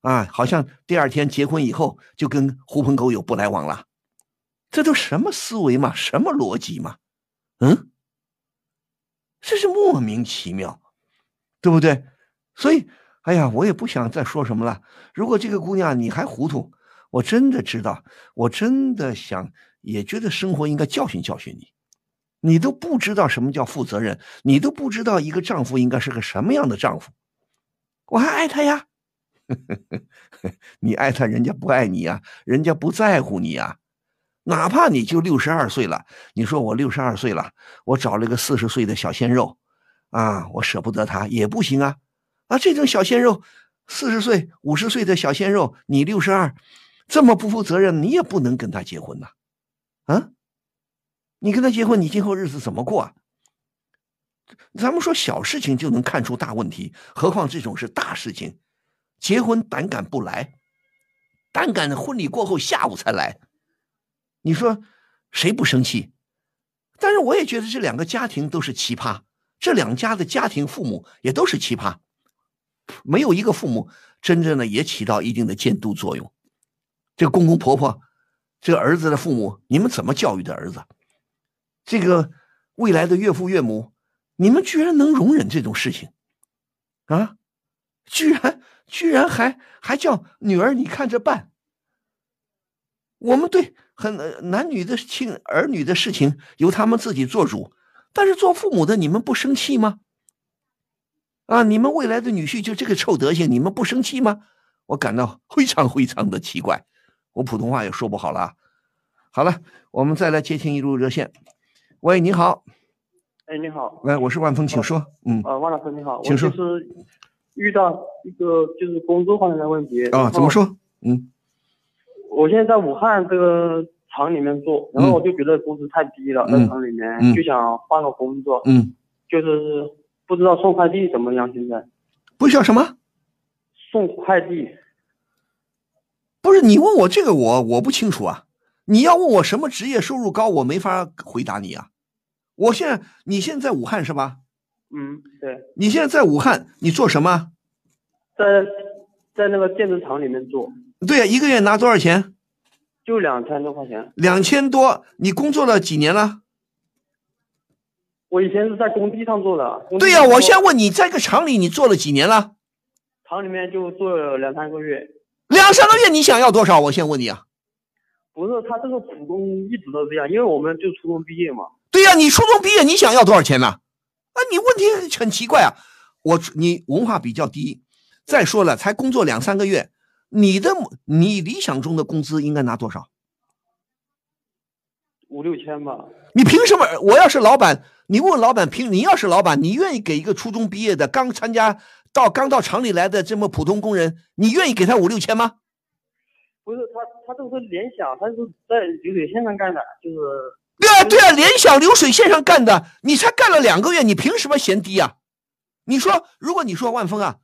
D: 啊，好像第二天结婚以后就跟狐朋狗友不来往了。这都什么思维嘛？什么逻辑嘛？嗯？”这是莫名其妙，对不对？所以，哎呀，我也不想再说什么了。如果这个姑娘你还糊涂，我真的知道，我真的想，也觉得生活应该教训教训你。你都不知道什么叫负责任，你都不知道一个丈夫应该是个什么样的丈夫。我还爱他呀，你爱他，人家不爱你呀，人家不在乎你呀。哪怕你就六十二岁了，你说我六十二岁了，我找了个四十岁的小鲜肉，啊，我舍不得他也不行啊，啊，这种小鲜肉，四十岁、五十岁的小鲜肉，你六十二，这么不负责任，你也不能跟他结婚呐，啊，你跟他结婚，你今后日子怎么过啊？咱们说小事情就能看出大问题，何况这种是大事情，结婚胆敢不来，胆敢婚礼过后下午才来。你说谁不生气？但是我也觉得这两个家庭都是奇葩，这两家的家庭父母也都是奇葩，没有一个父母真正的也起到一定的监督作用。这公公婆婆，这儿子的父母，你们怎么教育的儿子？这个未来的岳父岳母，你们居然能容忍这种事情啊？居然居然还还叫女儿你看着办？我们对。很男女的亲儿女的事情由他们自己做主，但是做父母的你们不生气吗？啊，你们未来的女婿就这个臭德行，你们不生气吗？我感到非常非常的奇怪，我普通话也说不好了。好了，我们再来接听一路热线。喂，你好。
L: 哎，你好。
D: 喂，我是万峰，请说。嗯。
L: 啊，万老师你好，
D: 请说。
L: 就是遇到一个就是工作方面的问题。
D: 啊，怎么说？嗯。
L: 我现在在武汉这个厂里面做，然后我就觉得工资太低了，在厂里面就想换个工作。
D: 嗯。
L: 就是不知道送快递怎么样？现在。
D: 不需要什么？
L: 送快递。
D: 不是你问我这个，我我不清楚啊。你要问我什么职业收入高，我没法回答你啊。我现在，你现在在武汉是吧？
L: 嗯，对。
D: 你现在在武汉，你做什么？
L: 在在那个电子厂里面做。
D: 对呀，一个月拿多少钱？
L: 就两千多块钱。
D: 两千多，你工作了几年了？
L: 我以前是在工地上做的。
D: 对呀，我先问你，在个厂里你做了几年了？
L: 厂里面就做了两三个月。
D: 两三个月，你想要多少？我先问你啊。
L: 不是，他这个普工一直都这样，因为我们就初中毕业嘛。
D: 对呀，你初中毕业，你想要多少钱呢？啊，你问题很奇怪啊。我你文化比较低，再说了，才工作两三个月，你的你理想中的工资应该拿多少？
L: 五六千吧。
D: 你凭什么？我要是老板，你问老板凭你要是老板，你愿意给一个初中毕业的刚参加？到刚到厂里来的这么普通工人，你愿意给他五六千吗？
L: 不是他，他这个是联想，他是在流水线上干的，就是。
D: 对啊，对啊，联想流水线上干的，你才干了两个月，你凭什么嫌低啊？你说，如果你说万峰啊，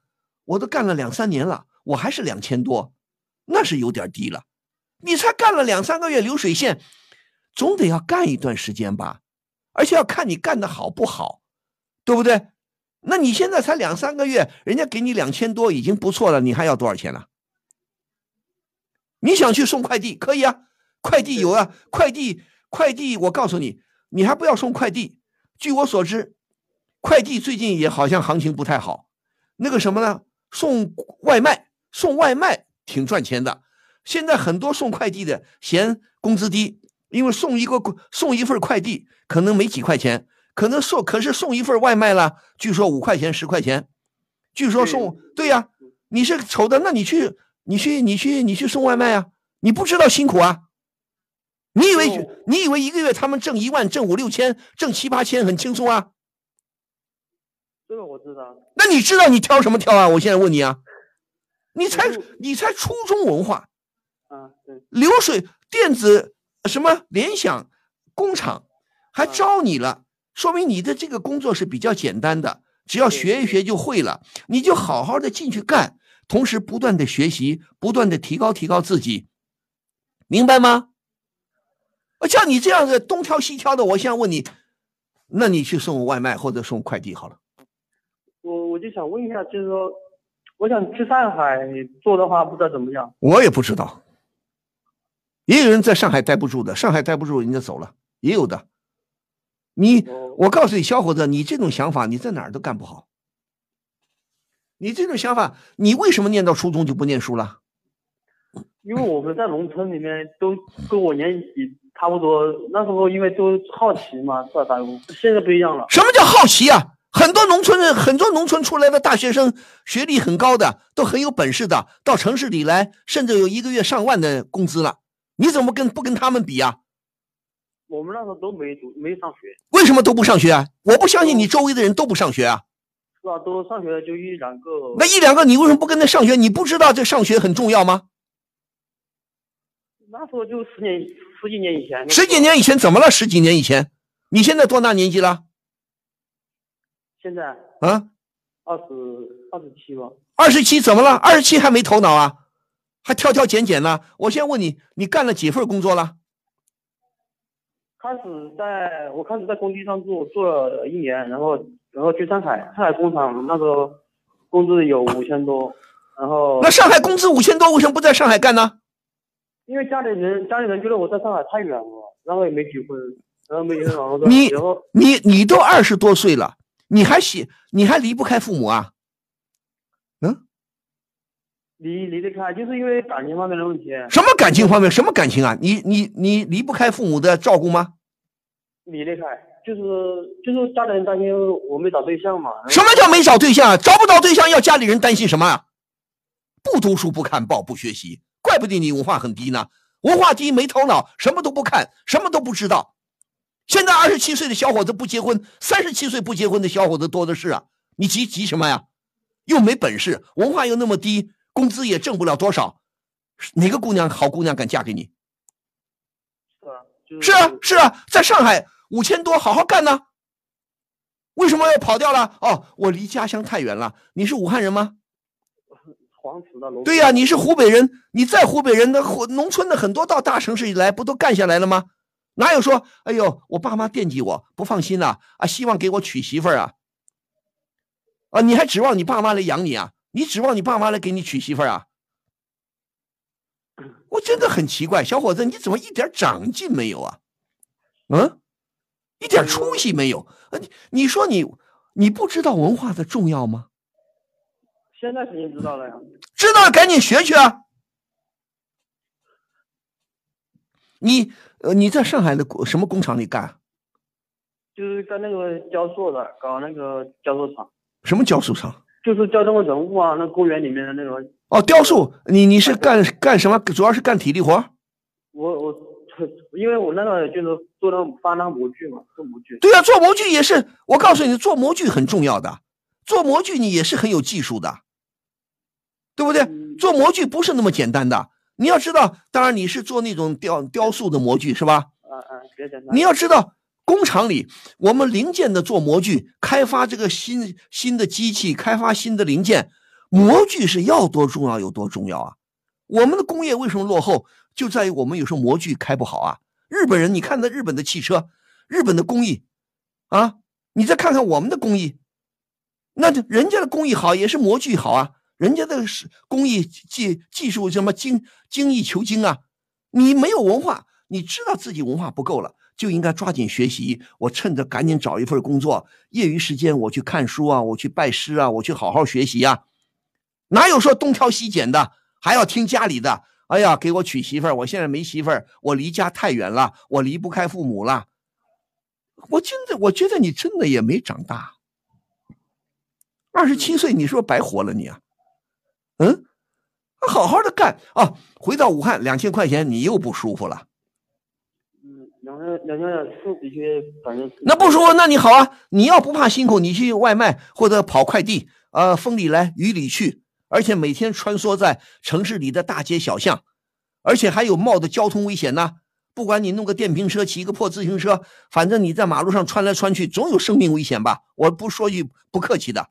D: 我都干了两三年了，我还是两千多，那是有点低了。你才干了两三个月流水线，总得要干一段时间吧，而且要看你干的好不好，对不对？那你现在才两三个月，人家给你两千多已经不错了，你还要多少钱呢？你想去送快递可以啊，快递有啊，快递快递，我告诉你，你还不要送快递。据我所知，快递最近也好像行情不太好。那个什么呢？送外卖，送外卖挺赚钱的。现在很多送快递的嫌工资低，因为送一个送一份快递可能没几块钱。可能送，可是送一份外卖了，据说五块钱十块钱，据说送对呀，你是丑的，那你去你去你去你去送外卖啊？你不知道辛苦啊？你以为你以为一个月他们挣一万挣五六千挣七八千很轻松啊？
L: 这个我知道。
D: 那你知道你挑什么挑啊？我现在问你啊，你才你才初中文化，
L: 啊对，
D: 流水电子什么联想工厂还招你了。说明你的这个工作是比较简单的，只要学一学就会了，你就好好的进去干，同时不断的学习，不断的提高提高自己，明白吗？像你这样的东挑西挑的，我现在问你，那你去送外卖或者送快递好了。
L: 我我就想问一下，就是说，我想去上海做的话，不知道怎么样。
D: 我也不知道，也有人在上海待不住的，上海待不住人家走了，也有的。你，我告诉你，小伙子，你这种想法，你在哪儿都干不好。你这种想法，你为什么念到初中就不念书了？
L: 因为我们在农村里面都跟我年纪差不多，那时候因为都好奇嘛，是吧，大夫？现在不一样了。
D: 什么叫好奇啊？很多农村人，很多农村出来的大学生，学历很高的，都很有本事的，到城市里来，甚至有一个月上万的工资了。你怎么跟不跟他们比啊？
L: 我们那时候都没读，没上学。
D: 为什么都不上学啊？我不相信你周围的人都不上学啊。
L: 是啊，都上学就一两个。
D: 那一两个，你为什么不跟他上学？你不知道这上学很重要吗？
L: 那时候就十年、十几年以前。
D: 十几年以前怎么了？十几年以前，你现在多大年纪了？
L: 现在
D: 啊，
L: 二十二十七吧。
D: 二十七怎么了？二十七还没头脑啊？还挑挑拣拣呢？我先问你，你干了几份工作了？
L: 开始在我开始在工地上做做了一年，然后然后去上海上海工厂，那时候工资有五千多，然后
D: 那上海工资五千多，为什么不在上海干呢？
L: 因为家里人家里人觉得我在上海太远了，然后也没结婚，然后没结婚，
D: 你
L: 然后
D: 你你都二十多岁了，你还喜你还离不开父母啊？嗯？
L: 离离得开，就是因为感情方面的问题。
D: 什么感情方面？什么感情啊？你你你离不开父母的照顾吗？
L: 离得开，就是就是家里人担心我没找对象嘛。
D: 什么叫没找对象？找不找对象要家里人担心什么？啊不读书不看报不学习，怪不得你文化很低呢。文化低没头脑，什么都不看，什么都不知道。现在二十七岁的小伙子不结婚，三十七岁不结婚的小伙子多的是啊！你急急什么呀？又没本事，文化又那么低，工资也挣不了多少，哪个姑娘好姑娘敢嫁给你？是啊，是啊，在上海五千多，好好干呢。为什么要跑掉了？哦，我离家乡太远了。你是武汉人吗？
L: 黄石的
D: 对呀，你是湖北人，你在湖北人的农村的很多到大城市来，不都干下来了吗？哪有说，哎呦，我爸妈惦记我，不放心呐，啊，希望给我娶媳妇儿啊，啊，你还指望你爸妈来养你啊？你指望你爸妈来给你娶媳妇儿啊？我真的很奇怪，小伙子，你怎么一点长进没有啊？嗯，一点出息没有？你你说你你不知道文化的重要吗？
L: 现在肯定知道了呀，
D: 知道赶紧学去啊！你。呃，你在上海的什么工厂里干？
L: 就是在那个雕塑的，搞那个雕塑厂。
D: 什么雕塑厂？
L: 就是雕那个人物啊，那公园里面的那种。
D: 哦，雕塑，你你是干干什么？主要是干体力活？
L: 我我，因为我那个就是做那发那模具嘛，做模具。
D: 对啊，做模具也是。我告诉你，做模具很重要的，做模具你也是很有技术的，对不对？做模具不是那么简单的。你要知道，当然你是做那种雕雕塑的模具是吧？
L: 嗯嗯，别讲
D: 你要知道，工厂里我们零件的做模具，开发这个新新的机器，开发新的零件，模具是要多重要有多重要啊！我们的工业为什么落后，就在于我们有时候模具开不好啊。日本人，你看那日本的汽车，日本的工艺，啊，你再看看我们的工艺，那人家的工艺好也是模具好啊。人家的是工艺技技术什么精精益求精啊！你没有文化，你知道自己文化不够了，就应该抓紧学习。我趁着赶紧找一份工作，业余时间我去看书啊，我去拜师啊，我去好好学习啊。哪有说东挑西拣的，还要听家里的？哎呀，给我娶媳妇儿，我现在没媳妇儿，我离家太远了，我离不开父母了。我真的，我觉得你真的也没长大。二十七岁，你说白活了你啊？嗯，好好的干啊！回到武汉，两千块钱你又不舒服了。
L: 嗯，两千两千是的确反正。
D: 那不舒服，那你好啊！你要不怕辛苦，你去外卖或者跑快递啊，风里来雨里去，而且每天穿梭在城市里的大街小巷，而且还有冒着交通危险呢。不管你弄个电瓶车，骑个破自行车，反正你在马路上穿来穿去，总有生命危险吧？我不说句不客气的。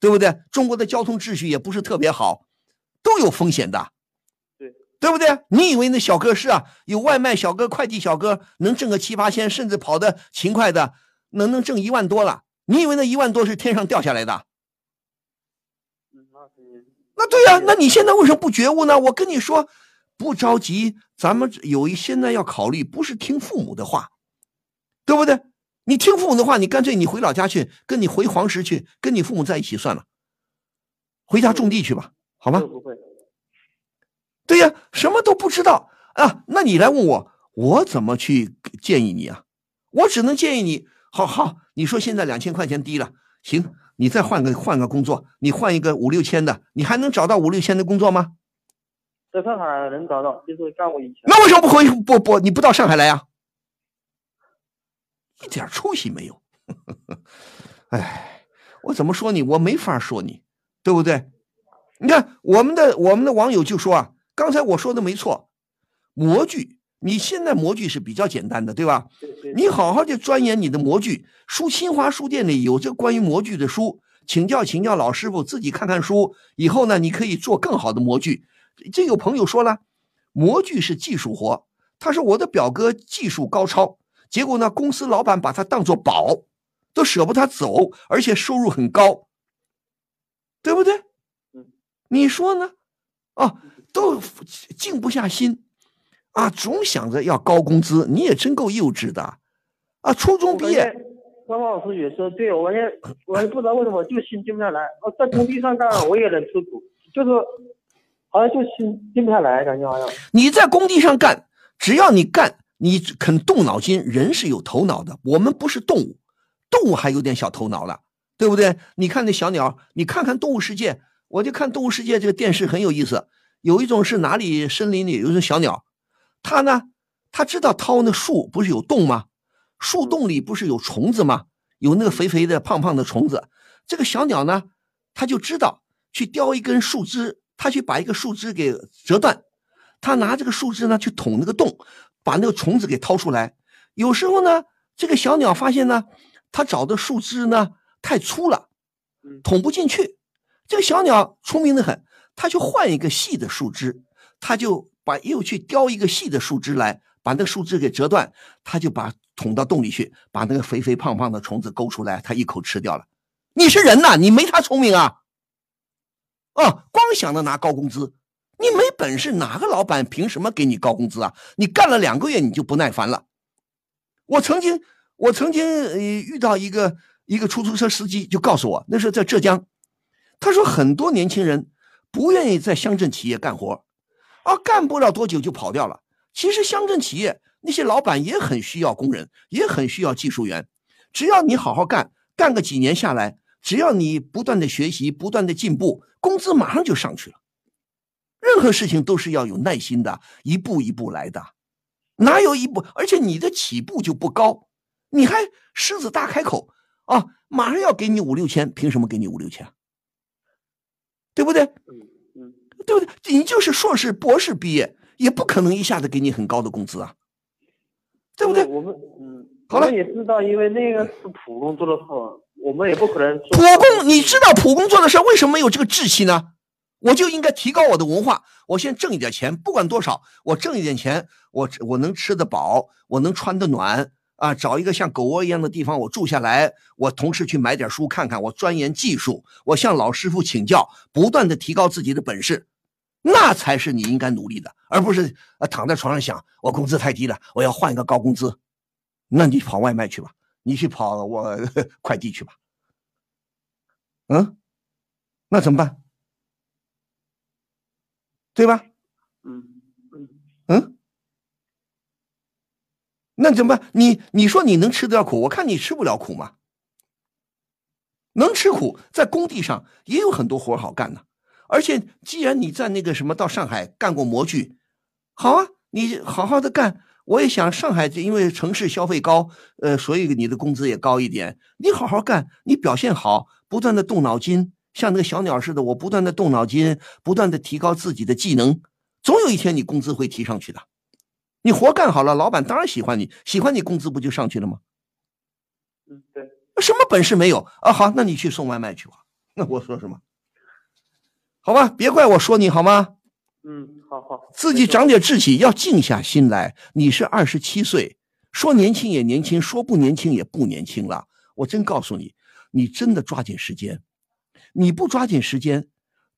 D: 对不对？中国的交通秩序也不是特别好，都有风险的，
L: 对
D: 对不对？你以为那小哥是啊？有外卖小哥、快递小哥能挣个七八千，甚至跑得勤快的，能能挣一万多了？你以为那一万多是天上掉下来的？那对呀，那你现在为什么不觉悟呢？我跟你说，不着急，咱们有一现在要考虑，不是听父母的话，对不对？你听父母的话，你干脆你回老家去，跟你回黄石去，跟你父母在一起算了。回家种地去吧，好吗？
L: 不会。
D: 对呀，什么都不知道啊？那你来问我，我怎么去建议你啊？我只能建议你，好好，你说现在两千块钱低了，行，你再换个换个工作，你换一个五六千的，你还能找到五六千的工作吗？
L: 在上海能找到，就是干过以前。
D: 那为什么不回不不你不到上海来呀？一点出息没有，哎，我怎么说你？我没法说你，对不对？你看我们的我们的网友就说啊，刚才我说的没错，模具，你现在模具是比较简单的，对吧？你好好的钻研你的模具，书新华书店里有这关于模具的书，请教请教老师傅，自己看看书，以后呢，你可以做更好的模具。这有朋友说了，模具是技术活，他说我的表哥技术高超。结果呢？公司老板把他当做宝，都舍不得他走，而且收入很高，对不对？你说呢？啊，都静不下心，啊，总想着要高工资。你也真够幼稚的，啊，初中毕业。
L: 汪老师也说对，我也 我也不知道为什么就心静不下来。我在工地上干，我也能吃苦，就是好像就心静不下来，感觉好像。
D: 你在工地上干，只要你干。你肯动脑筋，人是有头脑的。我们不是动物，动物还有点小头脑了，对不对？你看那小鸟，你看看动物世界，我就看动物世界这个电视很有意思。有一种是哪里森林里有一种小鸟，它呢，它知道掏那树不是有洞吗？树洞里不是有虫子吗？有那个肥肥的、胖胖的虫子。这个小鸟呢，它就知道去叼一根树枝，它去把一个树枝给折断，他拿这个树枝呢去捅那个洞，把那个虫子给掏出来。有时候呢，这个小鸟发现呢，它找的树枝呢太粗了，捅不进去。这个小鸟聪明的很，它就换一个细的树枝，它就把又去叼一个细的树枝来，把那个树枝给折断，它就把捅到洞里去，把那个肥肥胖胖的虫子勾出来，它一口吃掉了。你是人呐，你没他聪明啊！啊，光想着拿高工资，你没本事，哪个老板凭什么给你高工资啊？你干了两个月你就不耐烦了。我曾经，我曾经呃遇到一个一个出租车司机，就告诉我，那时候在浙江，他说很多年轻人不愿意在乡镇企业干活，啊，干不了多久就跑掉了。其实乡镇企业那些老板也很需要工人，也很需要技术员，只要你好好干，干个几年下来，只要你不断的学习，不断的进步，工资马上就上去了。任何事情都是要有耐心的，一步一步来的。哪有一步？而且你的起步就不高，你还狮子大开口啊！马上要给你五六千，凭什么给你五六千？对不对？对不对？你就是硕士、博士毕业，也不可能一下子给你很高的工资啊，对不对？
L: 我们嗯，
D: 好了，
L: 我们也知道，因为那个是普工做的事，我们也不可能
D: 普工，你知道普工做的事为什么没有这个志气呢？我就应该提高我的文化，我先挣一点钱，不管多少，我挣一点钱，我我能吃得饱，我能穿得暖啊，找一个像狗窝一样的地方我住下来，我同时去买点书看看，我钻研技术，我向老师傅请教，不断的提高自己的本事，那才是你应该努力的，而不是呃躺在床上想我工资太低了，我要换一个高工资，那你跑外卖去吧，你去跑我 快递去吧，嗯，那怎么办？对吧？
L: 嗯嗯
D: 嗯，那怎么办？你你说你能吃得了苦，我看你吃不了苦嘛。能吃苦，在工地上也有很多活好干呢。而且，既然你在那个什么到上海干过模具，好啊，你好好的干。我也想上海，因为城市消费高，呃，所以你的工资也高一点。你好好干，你表现好，不断的动脑筋。像那个小鸟似的，我不断的动脑筋，不断的提高自己的技能，总有一天你工资会提上去的。你活干好了，老板当然喜欢你，喜欢你工资不就上去了吗？
L: 嗯，对。
D: 什么本事没有啊？好，那你去送外卖去吧。那我说什么？好吧，别怪我说你好吗？
L: 嗯，好好。
D: 自己长点志气，要静下心来。你是二十七岁，说年轻也年轻，说不年轻也不年轻了。我真告诉你，你真的抓紧时间。你不抓紧时间，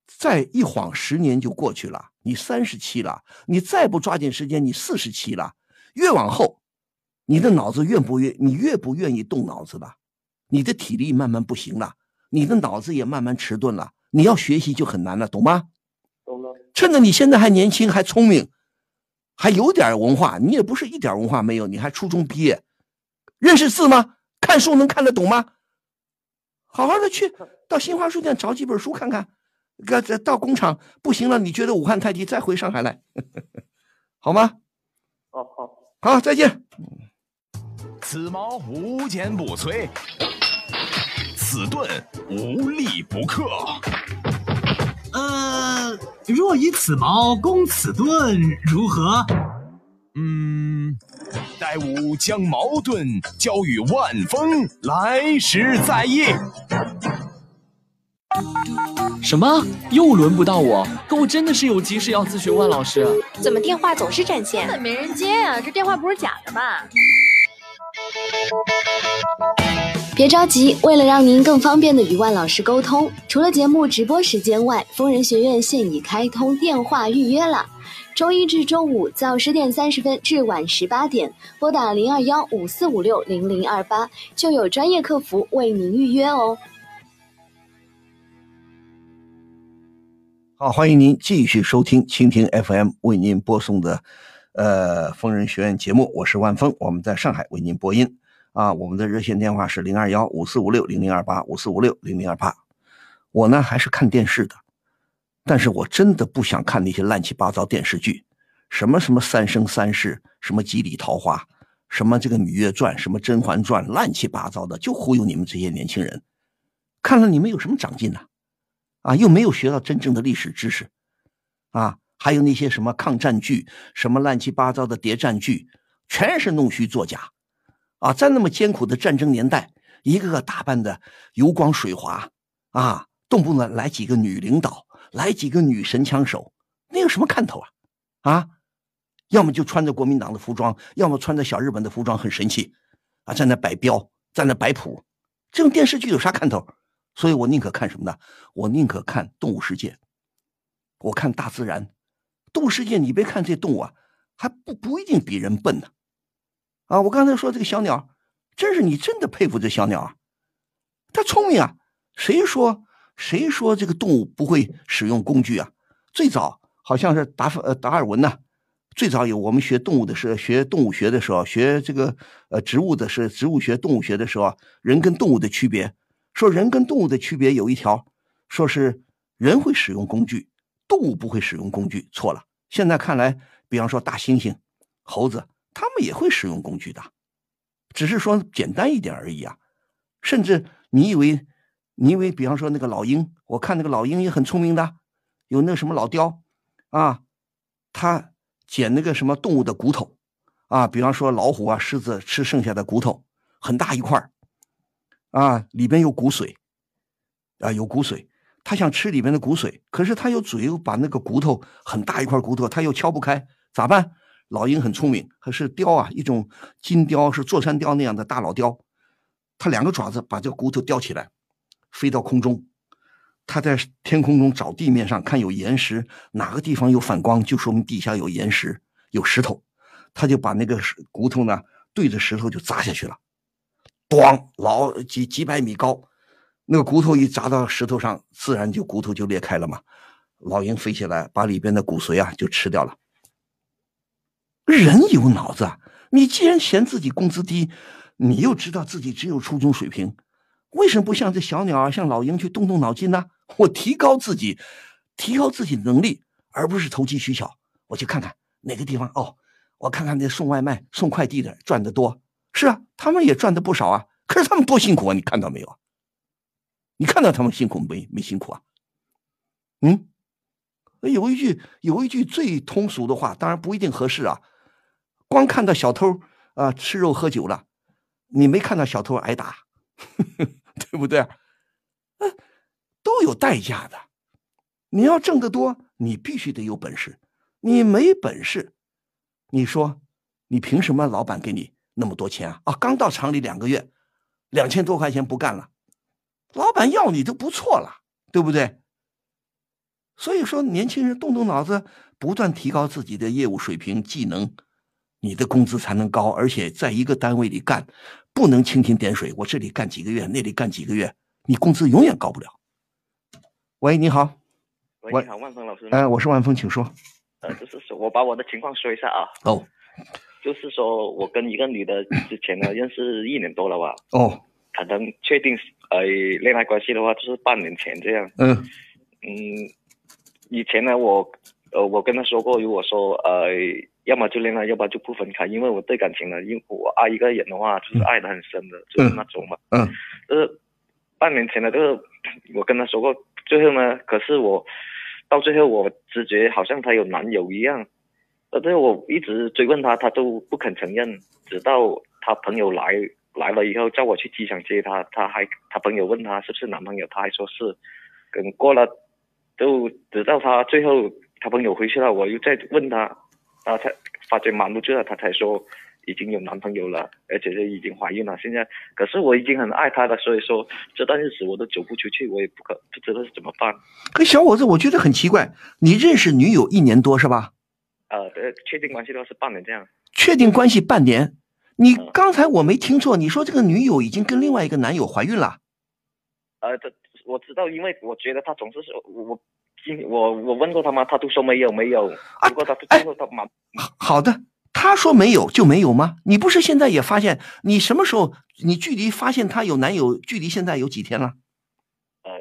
D: 再一晃十年就过去了。你三十七了，你再不抓紧时间，你四十七了。越往后，你的脑子越不越，你越不愿意动脑子了。你的体力慢慢不行了，你的脑子也慢慢迟钝了。你要学习就很难了，懂吗？
L: 懂了。
D: 趁着你现在还年轻，还聪明，还有点文化，你也不是一点文化没有，你还初中毕业，认识字吗？看书能看得懂吗？好好的去。到新华书店找几本书看看，个到工厂不行了，你觉得武汉太低，再回上海来，好吗？
L: 哦好，
D: 好，再见。
A: 此矛无坚不摧，此盾无力不克。
M: 呃，若以此矛攻此盾，如何？
A: 嗯，待吾将矛盾交与万峰，来时再议。
F: 什么？又轮不到我？可我真的是有急事要咨询万老师。
H: 怎么电话总是占线？
N: 根本没人接啊！这电话不是假的吧？
G: 别着急，为了让您更方便的与万老师沟通，除了节目直播时间外，疯人学院现已开通电话预约了。周一至周五早十点三十分至晚十八点，拨打零二幺五四五六零零二八，就有专业客服为您预约哦。
D: 好，欢迎您继续收听蜻蜓 FM 为您播送的，呃，疯人学院节目，我是万峰，我们在上海为您播音。啊，我们的热线电话是零二幺五四五六零零二八五四五六零零二八。我呢还是看电视的，但是我真的不想看那些乱七八糟电视剧，什么什么三生三世，什么几里桃花，什么这个《芈月传》，什么《甄嬛传》，乱七八糟的，就忽悠你们这些年轻人。看了你们有什么长进呢？啊，又没有学到真正的历史知识，啊，还有那些什么抗战剧，什么乱七八糟的谍战剧，全是弄虚作假。啊，在那么艰苦的战争年代，一个个打扮的油光水滑，啊，动不动来几个女领导，来几个女神枪手，那有什么看头啊？啊，要么就穿着国民党的服装，要么穿着小日本的服装，很神气，啊，在那摆标，在那摆谱，这种电视剧有啥看头？所以我宁可看什么呢？我宁可看动物世界，我看大自然，动物世界，你别看这动物啊，还不不一定比人笨呢。啊我刚才说这个小鸟，真是你真的佩服这小鸟啊，它聪明啊。谁说谁说这个动物不会使用工具啊？最早好像是达呃达尔文呐，最早有我们学动物的是学动物学的时候，学这个呃植物的是植物学、动物学的时候，人跟动物的区别，说人跟动物的区别有一条，说是人会使用工具，动物不会使用工具，错了。现在看来，比方说大猩猩、猴子。他们也会使用工具的，只是说简单一点而已啊。甚至你以为，你以为，比方说那个老鹰，我看那个老鹰也很聪明的，有那什么老雕啊，他捡那个什么动物的骨头啊，比方说老虎啊、狮子吃剩下的骨头，很大一块啊，里边有骨髓啊，有骨髓，他想吃里边的骨髓，可是他又嘴，又把那个骨头很大一块骨头，他又敲不开，咋办？老鹰很聪明，可是雕啊，一种金雕，是座山雕那样的大老雕。它两个爪子把这个骨头叼起来，飞到空中。它在天空中找地面上看有岩石，哪个地方有反光，就说明地下有岩石、有石头。他就把那个骨头呢对着石头就砸下去了，咣，老几几百米高，那个骨头一砸到石头上，自然就骨头就裂开了嘛。老鹰飞起来，把里边的骨髓啊就吃掉了。人有脑子，你既然嫌自己工资低，你又知道自己只有初中水平，为什么不像这小鸟啊，像老鹰去动动脑筋呢？我提高自己，提高自己的能力，而不是投机取巧。我去看看哪个地方哦，我看看那送外卖、送快递的赚的多。是啊，他们也赚的不少啊。可是他们多辛苦啊！你看到没有？你看到他们辛苦没？没辛苦啊？嗯，有一句有一句最通俗的话，当然不一定合适啊。光看到小偷啊吃肉喝酒了，你没看到小偷挨打，对不对？嗯，都有代价的。你要挣得多，你必须得有本事。你没本事，你说你凭什么老板给你那么多钱啊？啊，刚到厂里两个月，两千多块钱不干了，老板要你都不错了，对不对？所以说，年轻人动动脑子，不断提高自己的业务水平、技能。你的工资才能高，而且在一个单位里干，不能蜻蜓点水。我这里干几个月，那里干几个月，你工资永远高不了。喂，你好。
O: 喂，你好，万峰老师。
D: 哎，我是万峰，请说。
O: 呃，就是说我把我的情况说一下啊。
D: 哦。
O: 就是说我跟一个女的之前呢认识一年多了吧。
D: 哦。
O: 可能确定呃恋爱关系的话，就是半年前这样。
D: 嗯。
O: 嗯，以前呢，我呃我跟他说过，如果说呃。要么就恋爱，要不然就不分开。因为我对感情呢，因为我爱一个人的话，就是爱的很深的，就是那种嘛。
D: 嗯。
O: 就是半年前的这个，我跟他说过，最后呢，可是我到最后我直觉好像他有男友一样，呃，对我一直追问他，他都不肯承认。直到他朋友来来了以后，叫我去机场接他，他还他朋友问他是不是男朋友，他还说是。跟过了，就直到他最后他朋友回去了，我又再问他。啊，才发觉瞒不住了，他才说已经有男朋友了，而且是已经怀孕了。现在可是我已经很爱他了，所以说这段日子我都走不出去，我也不可不知道是怎么办。
D: 可小伙子，我觉得很奇怪，你认识女友一年多是吧？
O: 呃，对，确定关系的话是半年这样。
D: 确定关系半年，你刚才我没听错，你说这个女友已经跟另外一个男友怀孕了？
O: 呃，这我知道，因为我觉得他总是说我。我我问过他吗？他都说没有没有。不过他最后他蛮
D: 好的，他说没有就没有吗？你不是现在也发现？你什么时候？你距离发现他有男友，距离现在有几天了？
O: 呃，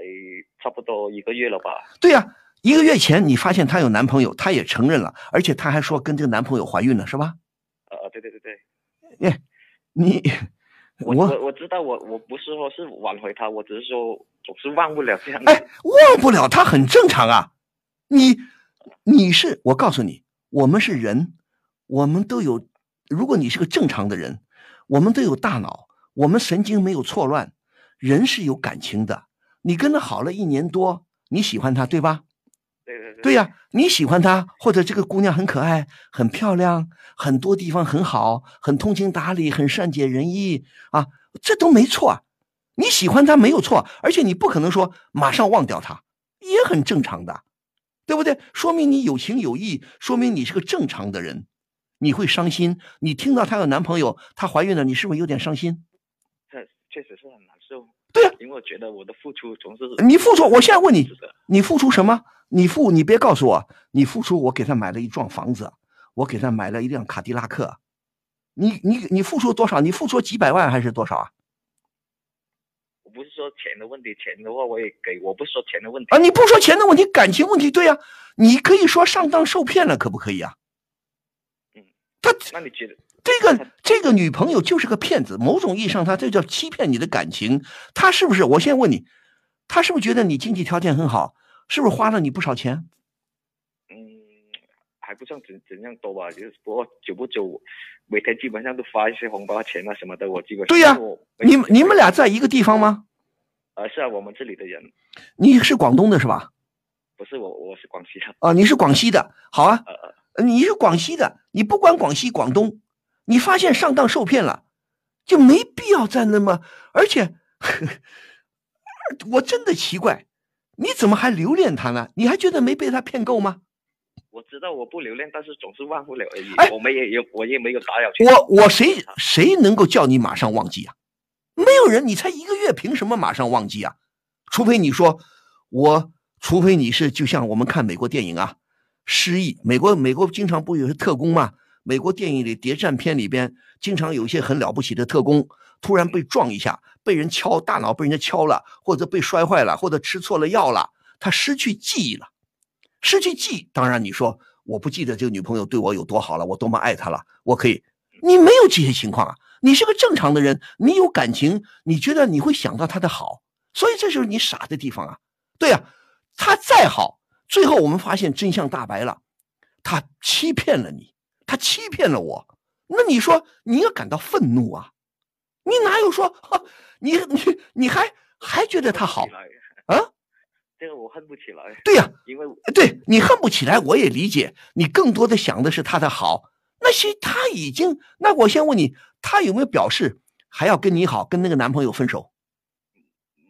O: 差不多一个月了吧。
D: 对呀，一个月前你发现她有男朋友，她也承认了，而且她还说跟这个男朋友怀孕了，是吧？
O: 呃，对对对对。
D: 耶，你
O: 我我我知道，我我不是说是挽回他，我只是说总是忘不了这样。
D: 哎，忘不了他很正常啊。你你是我告诉你，我们是人，我们都有。如果你是个正常的人，我们都有大脑，我们神经没有错乱，人是有感情的。你跟他好了一年多，你喜欢他对吧？
O: 对对对。
D: 对呀，你喜欢他，或者这个姑娘很可爱、很漂亮，很多地方很好，很通情达理，很善解人意啊，这都没错。你喜欢他没有错，而且你不可能说马上忘掉他，也很正常的，对不对？说明你有情有义，说明你是个正常的人。你会伤心？你听到她有男朋友，她怀孕了，你是不是有点伤心？
O: 这确实是很难受。
D: 对呀，
O: 因为我觉得我的付出总是
D: 你付出。我现在问你，你付出什么？你付，你别告诉我，你付出。我给他买了一幢房子，我给他买了一辆卡迪拉克。你你你付出多少？你付出几百万还是多少啊？
O: 我不是说钱的问题，钱的话我也给。我不是说钱的问题
D: 啊，你不说钱的问题，感情问题，对呀，你可以说上当受骗了，可不可以啊？嗯他
O: 那你觉得
D: 这个这个女朋友就是个骗子？某种意义上，她这叫欺骗你的感情。她是不是？我先问你，她是不是觉得你经济条件很好？是不是花了你不少钱？
O: 嗯，还不算怎怎样多吧，就是不过久不久，每天基本上都发一些红包钱啊什么的。我基本
D: 对呀，你你们俩在一个地方吗？
O: 呃，是啊，我们这里的人。
D: 你是广东的是吧？
O: 不是我，我是广西的。
D: 啊，你是广西的，好啊。你是广西的，你不管广西、广东，你发现上当受骗了，就没必要再那么。而且，我真的奇怪，你怎么还留恋他呢？你还觉得没被他骗够吗？
O: 我知道我不留恋，但是总是忘不了而已。哎，我们也有，我也没有打扰。
D: 我我谁谁能够叫你马上忘记啊？没有人，你才一个月，凭什么马上忘记啊？除非你说我，除非你是就像我们看美国电影啊。失忆，美国美国经常不有些特工吗？美国电影里谍战片里边，经常有一些很了不起的特工，突然被撞一下，被人敲大脑，被人家敲了，或者被摔坏了，或者吃错了药了，他失去记忆了，失去记忆。当然你说我不记得这个女朋友对我有多好了，我多么爱她了，我可以。你没有这些情况啊，你是个正常的人，你有感情，你觉得你会想到他的好，所以这就是你傻的地方啊。对啊，他再好。最后我们发现真相大白了，他欺骗了你，他欺骗了我。那你说你要感到愤怒啊？你哪有说你你你还还觉得他好啊？
O: 这个我恨不起来。
D: 对呀，
O: 因为
D: 对你恨不起来，我也理解。你更多的想的是他的好。那些他已经，那我先问你，他有没有表示还要跟你好，跟那个男朋友分手？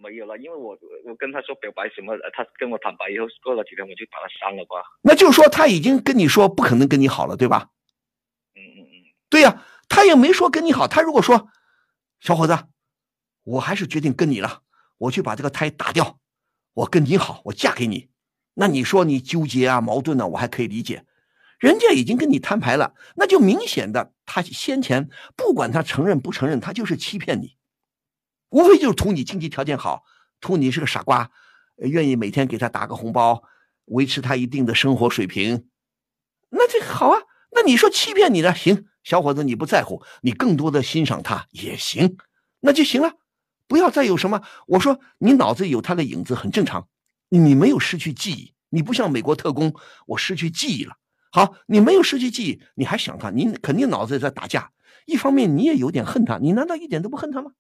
O: 没有了，因为我我跟她说表白什么，她跟我坦白以后，过了几天我就把她删了吧。
D: 那就是说他已经跟你说不可能跟你好了，对吧？
O: 嗯嗯嗯，
D: 对呀，他也没说跟你好。他如果说，小伙子，我还是决定跟你了，我去把这个胎打掉，我跟你好，我嫁给你。那你说你纠结啊、矛盾呢，我还可以理解。人家已经跟你摊牌了，那就明显的他先前不管他承认不承认，他就是欺骗你。无非就是图你经济条件好，图你是个傻瓜，愿意每天给他打个红包，维持他一定的生活水平。那这好啊，那你说欺骗你的行，小伙子你不在乎，你更多的欣赏他也行，那就行了。不要再有什么，我说你脑子有他的影子很正常，你没有失去记忆，你不像美国特工，我失去记忆了。好，你没有失去记忆，你还想他，你肯定脑子在打架。一方面你也有点恨他，你难道一点都不恨他吗？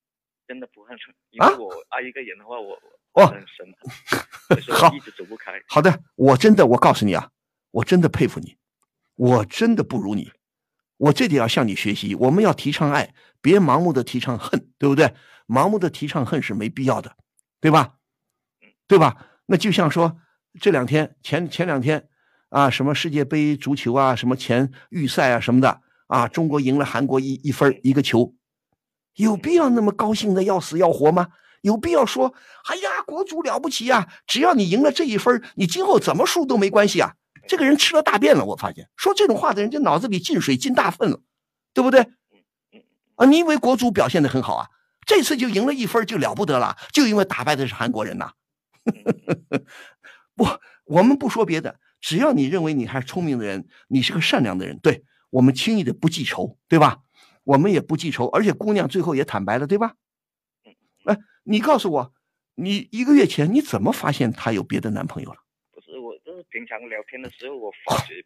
O: 真的不恨，因为我爱一个人的话，我我很深，
D: 好，
O: 一直走不开。
D: 好的，我真的，我告诉你啊，我真的佩服你，我真的不如你，我这点要向你学习。我们要提倡爱，别盲目的提倡恨，对不对？盲目的提倡恨是没必要的，对吧？对吧？那就像说这两天前前两天啊，什么世界杯足球啊，什么前预赛啊什么的啊，中国赢了韩国一一分一个球。有必要那么高兴的要死要活吗？有必要说，哎呀，国足了不起呀！只要你赢了这一分，你今后怎么输都没关系啊！这个人吃了大便了，我发现说这种话的人，就脑子里进水进大粪了，对不对？啊，你以为国足表现的很好啊？这次就赢了一分就了不得了，就因为打败的是韩国人呐。不，我们不说别的，只要你认为你还是聪明的人，你是个善良的人，对我们轻易的不记仇，对吧？我们也不记仇，而且姑娘最后也坦白了，对吧？哎，你告诉我，你一个月前你怎么发现她有别的男朋友了？
O: 不是我，就是平常聊天的时候，我发觉，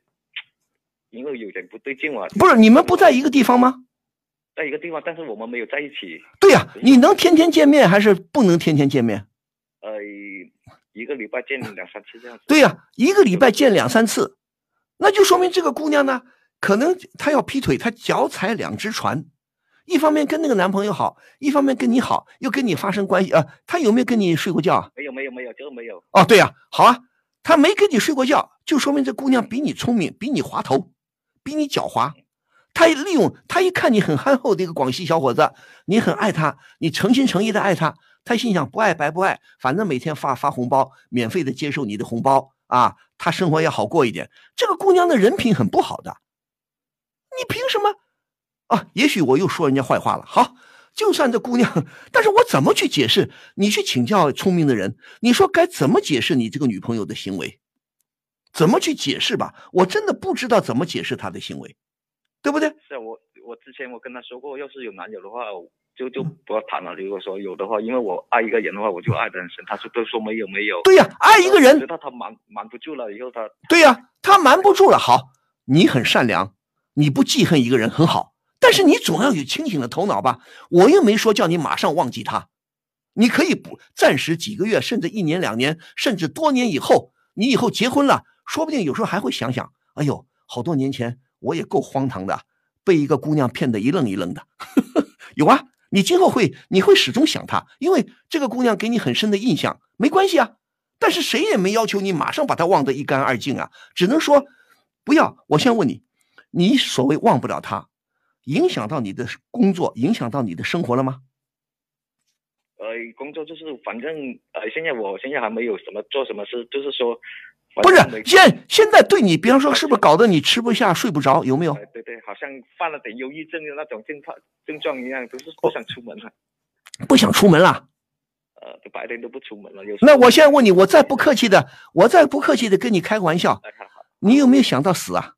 O: 因为有点不对劲啊。
D: 不是你们不在一个地方吗？
O: 在一个地方，但是我们没有在一起。
D: 对呀，你能天天见面还是不能天天见面？
O: 呃，一个礼拜见两三次这样子。
D: 对呀，一个礼拜见两三次，那就说明这个姑娘呢，可能她要劈腿，她脚踩两只船，一方面跟那个男朋友好，一方面跟你好，又跟你发生关系啊。她有没有跟你睡过觉？
O: 没有，没有，没有，这个没有。
D: 哦，对呀，好啊，她没跟你睡过觉，就说明这姑娘比你聪明，比你滑头，比你狡猾。他利用他一看你很憨厚的一个广西小伙子，你很爱他，你诚心诚意的爱他，他心想不爱白不爱，反正每天发发红包，免费的接受你的红包啊，他生活也好过一点。这个姑娘的人品很不好的，你凭什么啊？也许我又说人家坏话了。好，就算这姑娘，但是我怎么去解释？你去请教聪明的人，你说该怎么解释你这个女朋友的行为？怎么去解释吧？我真的不知道怎么解释她的行为。对不对？
O: 是我，我之前我跟她说过，要是有男友的话，就就不要谈了。如果说有的话，因为我爱一个人的话，我就爱的很深。他说都说没有没有。
D: 对呀，爱一个人，
O: 觉得他瞒瞒不住了，以后他。
D: 对呀，他瞒不住了。好，你很善良，你不记恨一个人很好，但是你总要有清醒的头脑吧？我又没说叫你马上忘记他，你可以不暂时几个月，甚至一年两年，甚至多年以后，你以后结婚了，说不定有时候还会想想，哎呦，好多年前。我也够荒唐的，被一个姑娘骗得一愣一愣的。有啊，你今后会，你会始终想她，因为这个姑娘给你很深的印象。没关系啊，但是谁也没要求你马上把她忘得一干二净啊，只能说不要。我先问你，你所谓忘不了她，影响到你的工作，影响到你的生活了吗？
O: 呃，工作就是反正呃，现在我现在还没有什么做什么事，就是说。
D: 不是现现在对你，比方说是不是搞得你吃不下睡不着？有没有？
O: 对对，好像犯了点忧郁症的那种症状症状一样，都是不想出门了。
D: 不想出门了？
O: 呃，白天都不出门了。有
D: 那我现在问你，我再不客气的，我再不客气的跟你开个玩笑，你有没有想到死啊？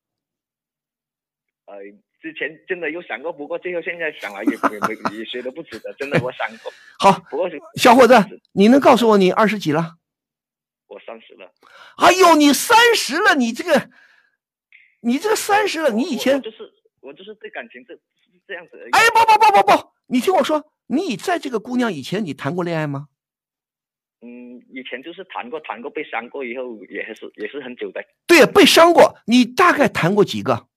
O: 呃，之前真的有想过，不过最后现在想来也也也觉得不值得，真的我想过。
D: 好，
O: 不过
D: 小伙子，你能告诉我你二十几了？
O: 我三十了。
D: 哎呦，你三十了，你这个，你这个三十了，你以前
O: 就是我就是对感情这这样子。
D: 哎，不不不不不，你听我说，你在这个姑娘以前你谈过恋爱吗？
O: 嗯，以前就是谈过，谈过被伤过以后也是也是很久的。
D: 对，被伤过，你大概谈过几个？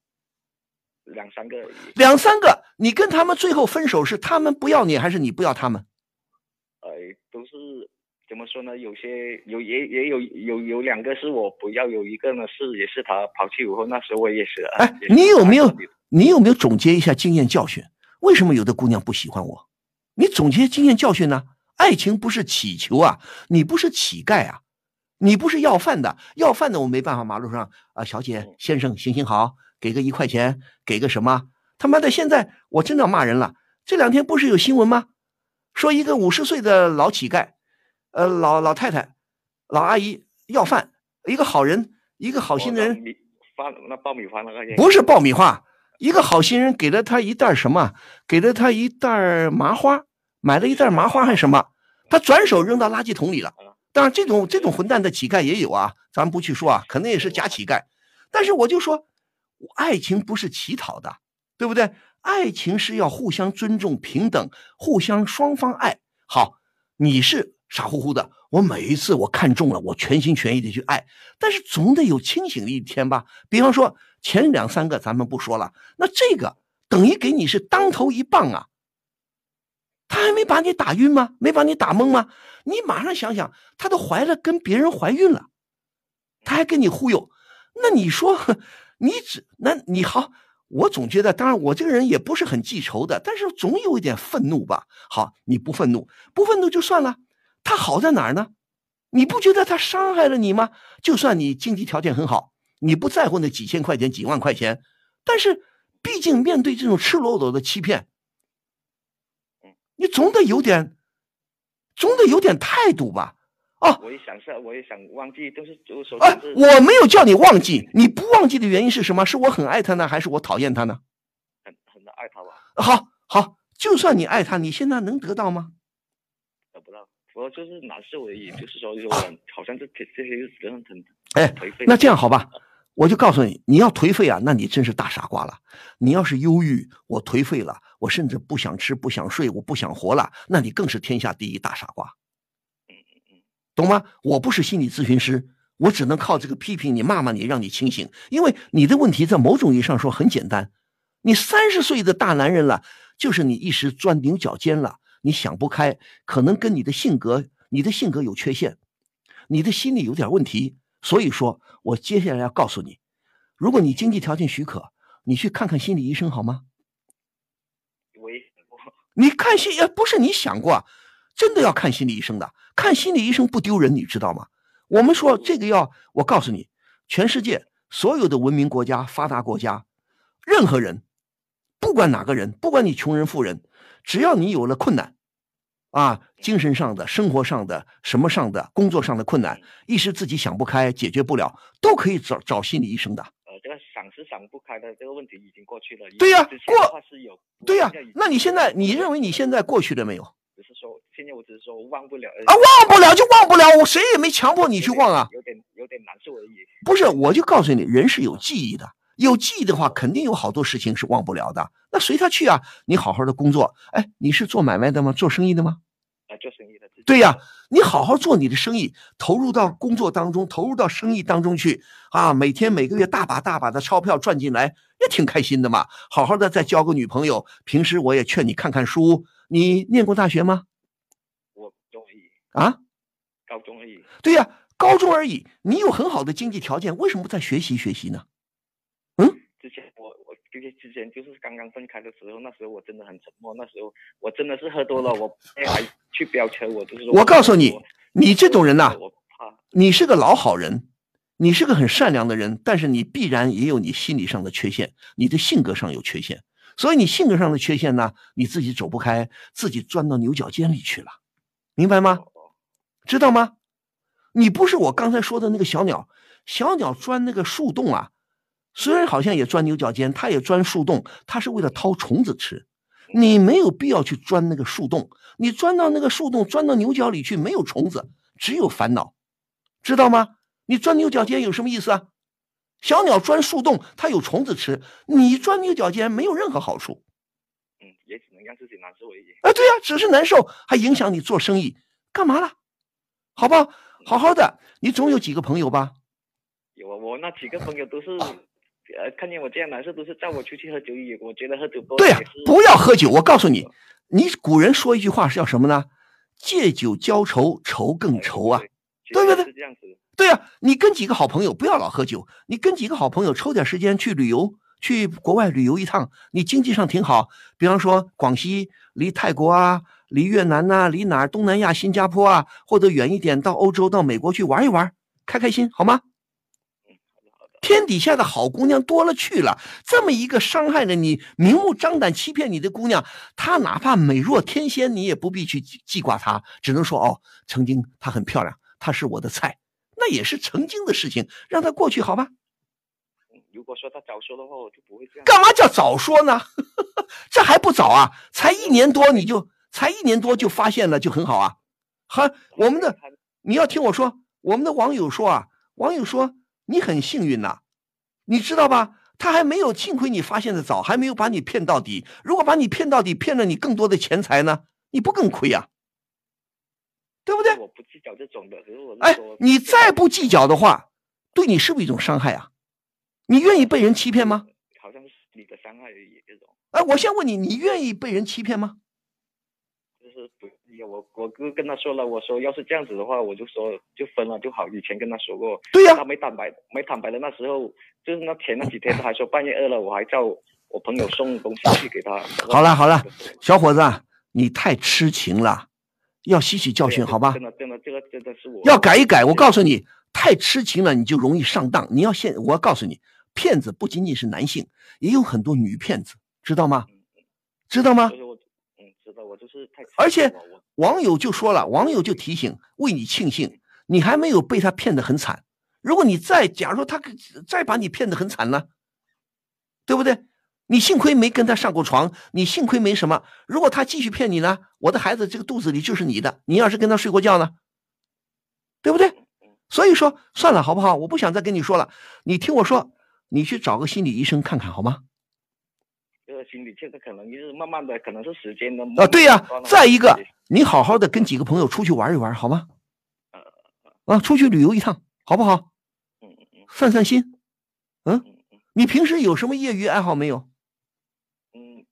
O: 两三个。
D: 两三个，你跟他们最后分手是他们不要你，还是你不要他们？
O: 哎，都是。怎么说呢？有些有也也有有有两个是我不要，有一个呢是也是他抛弃我后，那时候我也是。
D: 哎，你有没有你有没有总结一下经验教训？为什么有的姑娘不喜欢我？你总结经验教训呢？爱情不是乞求啊，你不是乞丐啊，你不是要饭的，要饭的我没办法。马路上啊，小姐先生行行好，给个一块钱，给个什么？他妈的，现在我真的要骂人了。这两天不是有新闻吗？说一个五十岁的老乞丐。呃，老老太太、老阿姨要饭，一个好人，一个好心人，
O: 发那爆米花那个
D: 不是爆米花，一个好心人给了他一袋什么？给了他一袋麻花，买了一袋麻花还是什么？他转手扔到垃圾桶里了。当然，这种这种混蛋的乞丐也有啊，咱们不去说啊，可能也是假乞丐。但是我就说，爱情不是乞讨的，对不对？爱情是要互相尊重、平等，互相双方爱好。你是。傻乎乎的，我每一次我看中了，我全心全意的去爱，但是总得有清醒的一天吧。比方说前两三个咱们不说了，那这个等于给你是当头一棒啊！他还没把你打晕吗？没把你打懵吗？你马上想想，他都怀了，跟别人怀孕了，他还跟你忽悠，那你说你只那你好，我总觉得，当然我这个人也不是很记仇的，但是总有一点愤怒吧。好，你不愤怒，不愤怒就算了。他好在哪儿呢？你不觉得他伤害了你吗？就算你经济条件很好，你不在乎那几千块钱、几万块钱，但是毕竟面对这种赤裸裸的欺骗，你总得有点，总得有点态度吧？
O: 哦，我也想是，我也想忘记，都是就是说，
D: 啊，我没有叫你忘记，你不忘记的原因是什么？是我很爱他呢，还是我讨厌他呢？
O: 很很爱他吧。
D: 好，好，就算你爱他，你现在能得到吗？
O: 我就是难受而已。就是说，说好像这这些日子很很
D: 哎，那这样好吧，我就告诉你，你要颓废啊，那你真是大傻瓜了。你要是忧郁，我颓废了，我甚至不想吃，不想睡，我不想活了，那你更是天下第一大傻瓜。懂吗？我不是心理咨询师，我只能靠这个批评你、骂骂你，让你清醒。因为你的问题在某种意义上说很简单，你三十岁的大男人了，就是你一时钻牛角尖了，你想不开，可能跟你的性格、你的性格有缺陷，你的心理有点问题。所以说我接下来要告诉你，如果你经济条件许可，你去看看心理医生好吗？
O: 我也
D: 你看心不是你想过，真的要看心理医生的。看心理医生不丢人，你知道吗？我们说这个要，我告诉你，全世界所有的文明国家、发达国家，任何人，不管哪个人，不管你穷人富人，只要你有了困难，啊，精神上的、生活上的、什么上的、工作上的困难，一时自己想不开、解决不了，都可以找找心理医生的。
O: 呃，这个想是想不开的这个问题已经过去了。
D: 对呀，
O: 过是有。
D: 对呀，那你现在你认为你现在过去了没有？
O: 只是说，现在我只是说忘不了
D: 啊，忘不了就忘不了，我谁也没强迫你去忘啊，
O: 有点有点难受而已。
D: 不是，我就告诉你，人是有记忆的，有记忆的话，肯定有好多事情是忘不了的。那随他去啊，你好好的工作。哎，你是做买卖的吗？做生意的吗？
O: 啊，做生意的。
D: 对呀，你好好做你的生意，投入到工作当中，投入到生意当中去啊，每天每个月大把大把的钞票赚进来，也挺开心的嘛。好好的再交个女朋友，平时我也劝你看看书。你念过大学吗？
O: 我中而已
D: 啊，
O: 高中而已。
D: 对呀，高中而已。你有很好的经济条件，为什么不再学习学习呢？嗯，
O: 之前我我就是之前就是刚刚分开的时候，那时候我真的很沉默。那时候我真的是喝多了，我 还去飙车，我就是说。
D: 我告诉你，你这种人呐，
O: 我怕
D: 你是个老好人，你是个很善良的人，但是你必然也有你心理上的缺陷，你的性格上有缺陷。所以你性格上的缺陷呢，你自己走不开，自己钻到牛角尖里去了，明白吗？知道吗？你不是我刚才说的那个小鸟，小鸟钻那个树洞啊，虽然好像也钻牛角尖，它也钻树洞，它是为了掏虫子吃。你没有必要去钻那个树洞，你钻到那个树洞，钻到牛角里去，没有虫子，只有烦恼，知道吗？你钻牛角尖有什么意思啊？小鸟钻树洞，它有虫子吃；你钻牛角尖，没有任何好处。
O: 嗯，也只能让自己难受而已。
D: 啊，对呀，只是难受，还影响你做生意，干嘛了？好吧，好好的，你总有几个朋友吧？
O: 有啊，我那几个朋友都是，呃，看见我这样难受，都是叫我出去喝酒。也我觉得喝酒多。
D: 对呀，不要喝酒。我告诉你，你古人说一句话是叫什么呢？借酒浇愁，愁更愁啊，对不对？
O: 是这样子。
D: 对呀，你跟几个好朋友不要老喝酒，你跟几个好朋友抽点时间去旅游，去国外旅游一趟，你经济上挺好。比方说广西离泰国啊，离越南呐，离哪儿东南亚新加坡啊，或者远一点到欧洲到美国去玩一玩，开开心好吗？天底下的好姑娘多了去了，这么一个伤害了你、明目张胆欺骗你的姑娘，她哪怕美若天仙，你也不必去记挂她，只能说哦，曾经她很漂亮，她是我的菜。那也是曾经的事情，让她过去好吧。
O: 如果说他早说的话，我就不会这样。
D: 干嘛叫早说呢？这还不早啊？才一年多你就才一年多就发现了，就很好啊。好，我们的你要听我说，我们的网友说啊，网友说你很幸运呐，你知道吧？他还没有，幸亏你发现的早，还没有把你骗到底。如果把你骗到底，骗了你更多的钱财呢，你不更亏啊？对不对？
O: 我不计较这种的，
D: 哎，你再不计较的话，对你是不是一种伤害啊？你愿意被人欺骗吗？
O: 好像是你的伤害而已，这种。
D: 哎，我先问你，你愿意被人欺骗吗？
O: 我我哥跟他说了，我说要是这样子的话，我就说就分了就好。以前跟他说过，
D: 对呀，
O: 他没坦白，没坦白的那时候，就是那前那几天，他还说半夜饿了，我还叫我朋友送东西去给他。
D: 好了好了，小伙子，你太痴情了。要吸取教训，好吧？
O: 真的，真的，这个真的是我
D: 要改一改。我告诉你，太痴情了，你就容易上当。你要现，我要告诉你，骗子不仅仅是男性，也有很多女骗子，知道吗？知道吗？
O: 嗯，知道。我就是太……
D: 而且网友就说了，网友就提醒，为你庆幸，你还没有被他骗得很惨。如果你再假如他再把你骗得很惨呢，对不对？你幸亏没跟他上过床，你幸亏没什么。如果他继续骗你呢，我的孩子这个肚子里就是你的。你要是跟他睡过觉呢，对不对？所以说算了，好不好？我不想再跟你说了。你听我说，你去找个心理医生看看好吗？
O: 这个心理这个可能就是慢慢的，可能是时间的
D: 啊。对呀，再一个，你好好的跟几个朋友出去玩一玩好吗？啊，出去旅游一趟好不好？嗯嗯散散心。嗯，你平时有什么业余爱好没有？
O: 嗯，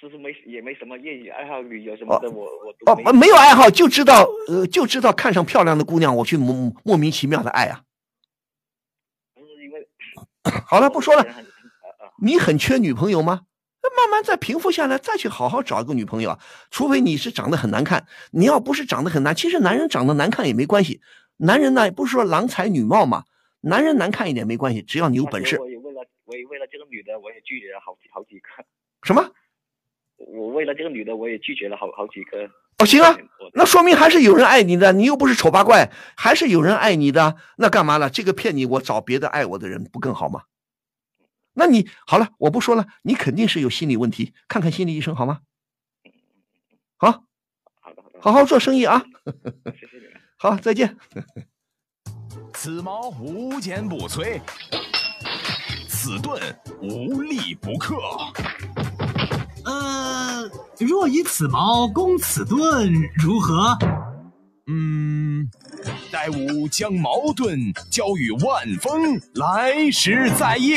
O: 其实没也没什么业余爱好，旅游什么的，我我
D: 哦没有爱好，就知道呃就知道看上漂亮的姑娘，我去莫莫名其妙的爱啊。
O: 因为
D: 好了，不说了。你很缺女朋友吗？那慢慢再平复下来，再去好好找一个女朋友啊。除非你是长得很难看，你要不是长得很难，其实男人长得难看也没关系。男人呢不是说郎才女貌嘛，男人难看一点没关系，只要你有本事。
O: 我也为了我也为了这个女的，我也拒绝了好几好几个。
D: 什么？
O: 我为了这个女的，我也拒绝了好好几个。
D: 哦，行啊，那说明还是有人爱你的，你又不是丑八怪，还是有人爱你的。那干嘛了？这个骗你，我找别的爱我的人不更好吗？那你好了，我不说了，你肯定是有心理问题，看看心理医生好吗？好，
O: 好的，好，
D: 好做生意啊。
O: 谢谢你们。
D: 好，再见。
A: 此矛无坚不摧，此盾无力不克。
M: 呃，若以此矛攻此盾，如何？
A: 嗯，待吾将矛盾交与万峰，来时再议。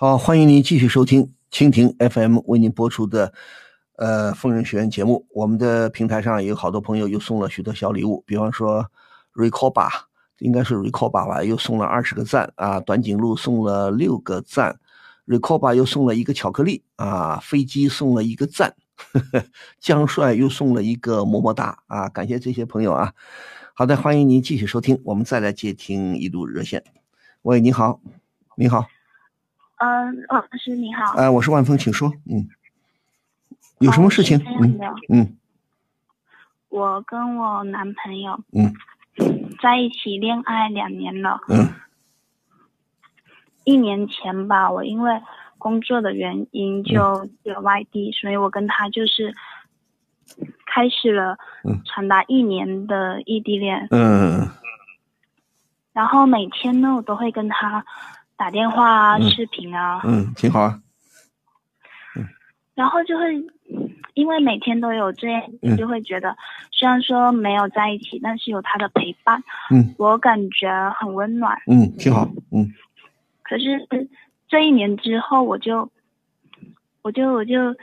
D: 好，欢迎您继续收听蜻蜓 FM 为您播出的呃疯人学院节目。我们的平台上有好多朋友又送了许多小礼物，比方说。Recoba 应该是 Recoba 吧，又送了二十个赞啊！短颈鹿送了六个赞，Recoba 又送了一个巧克力啊！飞机送了一个赞，呵 呵江帅又送了一个么么哒啊！感谢这些朋友啊！好的，欢迎您继续收听，我们再来接听一路热线。喂，你好，你好。
K: 嗯，老师你好。
D: 哎，我是万峰，请说。嗯，有什么事情？嗯嗯。
K: 我跟我男朋友。
D: 嗯。
K: 在一起恋爱两年了。
D: 嗯。
K: 一年前吧，我因为工作的原因就去了外地，所以我跟他就是开始了长达一年的异地恋。
D: 嗯。
K: 然后每天呢，我都会跟他打电话啊、视频啊。
D: 嗯，挺好啊。
K: 嗯。然后就会。因为每天都有这样，你就会觉得，虽然说没有在一起，但是有他的陪伴，
D: 嗯，
K: 我感觉很温暖，
D: 嗯，挺好，嗯。
K: 可是这一年之后，我就，我就我就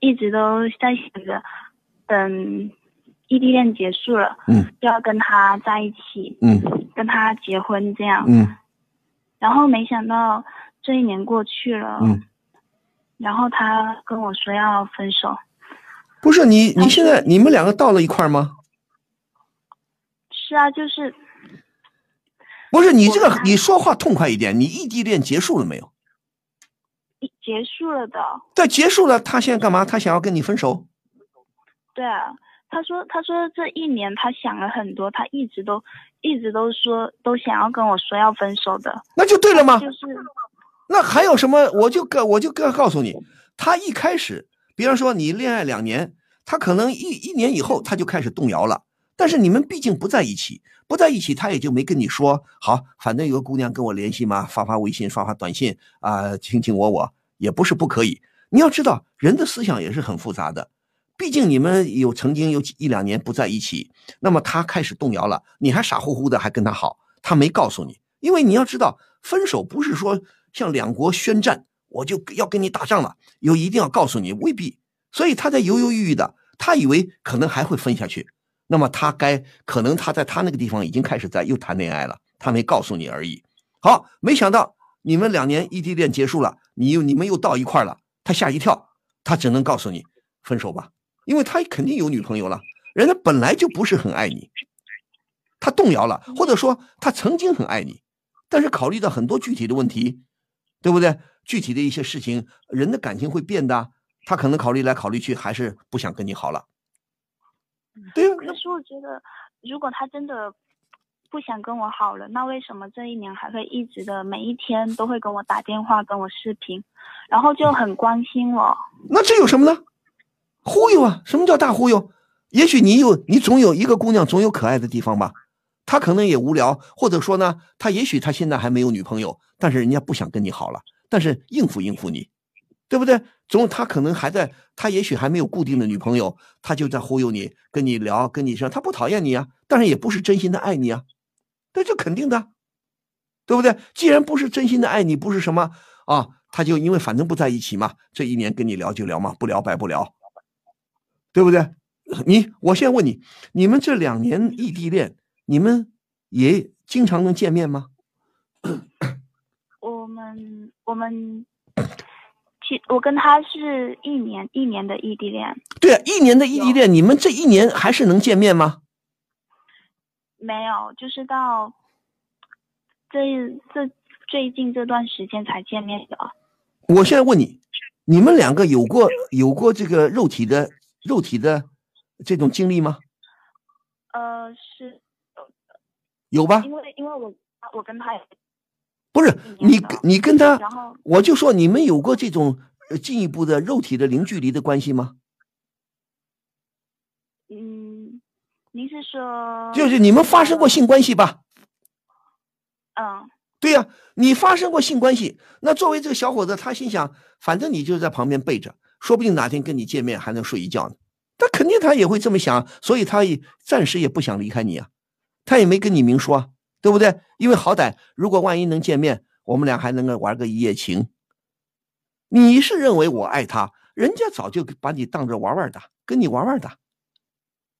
K: 一直都在想着，等异地恋结束了，
D: 嗯，
K: 就要跟他在一起，
D: 嗯，
K: 跟他结婚这样，
D: 嗯。
K: 然后没想到这一年过去了，
D: 嗯，
K: 然后他跟我说要分手。
D: 不是你，你现在你们两个到了一块吗？
K: 是啊，就是。
D: 不是你这个，你说话痛快一点。你异地恋结束了没有？
K: 结束了的。
D: 对，结束了。他现在干嘛？他想要跟你分手？
K: 对啊，他说，他说这一年他想了很多，他一直都一直都说都想要跟我说要分手的。
D: 那就对了吗？
K: 就是。
D: 那还有什么？我就告，我就告告诉你，他一开始。比方说，你恋爱两年，他可能一一年以后他就开始动摇了。但是你们毕竟不在一起，不在一起，他也就没跟你说好。反正有个姑娘跟我联系嘛，发发微信，发发短信啊，卿卿我我，也不是不可以。你要知道，人的思想也是很复杂的。毕竟你们有曾经有一两年不在一起，那么他开始动摇了，你还傻乎乎的还跟他好，他没告诉你。因为你要知道，分手不是说向两国宣战。我就要跟你打仗了，有一定要告诉你，未必。所以他在犹犹豫豫的，他以为可能还会分下去，那么他该可能他在他那个地方已经开始在又谈恋爱了，他没告诉你而已。好，没想到你们两年异地恋结束了，你又你们又到一块了，他吓一跳，他只能告诉你分手吧，因为他肯定有女朋友了，人家本来就不是很爱你，他动摇了，或者说他曾经很爱你，但是考虑到很多具体的问题，对不对？具体的一些事情，人的感情会变的。他可能考虑来考虑去，还是不想跟你好了。对呀。
K: 可是我觉得，如果他真的不想跟我好了，那为什么这一年还会一直的每一天都会跟我打电话、跟我视频，然后就很关心我？
D: 那这有什么呢？忽悠啊！什么叫大忽悠？也许你有，你总有一个姑娘总有可爱的地方吧。她可能也无聊，或者说呢，她也许她现在还没有女朋友，但是人家不想跟你好了，但是应付应付你。对不对？总他可能还在，他也许还没有固定的女朋友，他就在忽悠你，跟你聊，跟你说，他不讨厌你啊，但是也不是真心的爱你啊，那就肯定的，对不对？既然不是真心的爱你，不是什么啊，他就因为反正不在一起嘛，这一年跟你聊就聊嘛，不聊白不聊，对不对？你，我现在问你，你们这两年异地恋，你们也经常能见面吗？
K: 我们，我们。其我跟他是一年一年的异地恋。
D: 对啊，一年的异地恋，你们这一年还是能见面吗？
K: 没有，就是到这这最近这段时间才见面的。
D: 我现在问你，你们两个有过有过这个肉体的肉体的这种经历吗？
K: 呃，是
D: 有吧？
K: 因为因为我我跟他也。
D: 不是你，你跟他，我就说你们有过这种进一步的肉体的零距离的关系吗？
K: 嗯，您是说？
D: 就是你们发生过性关系吧？
K: 嗯，
D: 对呀，你发生过性关系，那作为这个小伙子，他心想，反正你就在旁边背着，说不定哪天跟你见面还能睡一觉呢。他肯定他也会这么想，所以他也暂时也不想离开你啊，他也没跟你明说啊。对不对？因为好歹如果万一能见面，我们俩还能够玩个一夜情。你是认为我爱他，人家早就把你当着玩玩的，跟你玩玩的，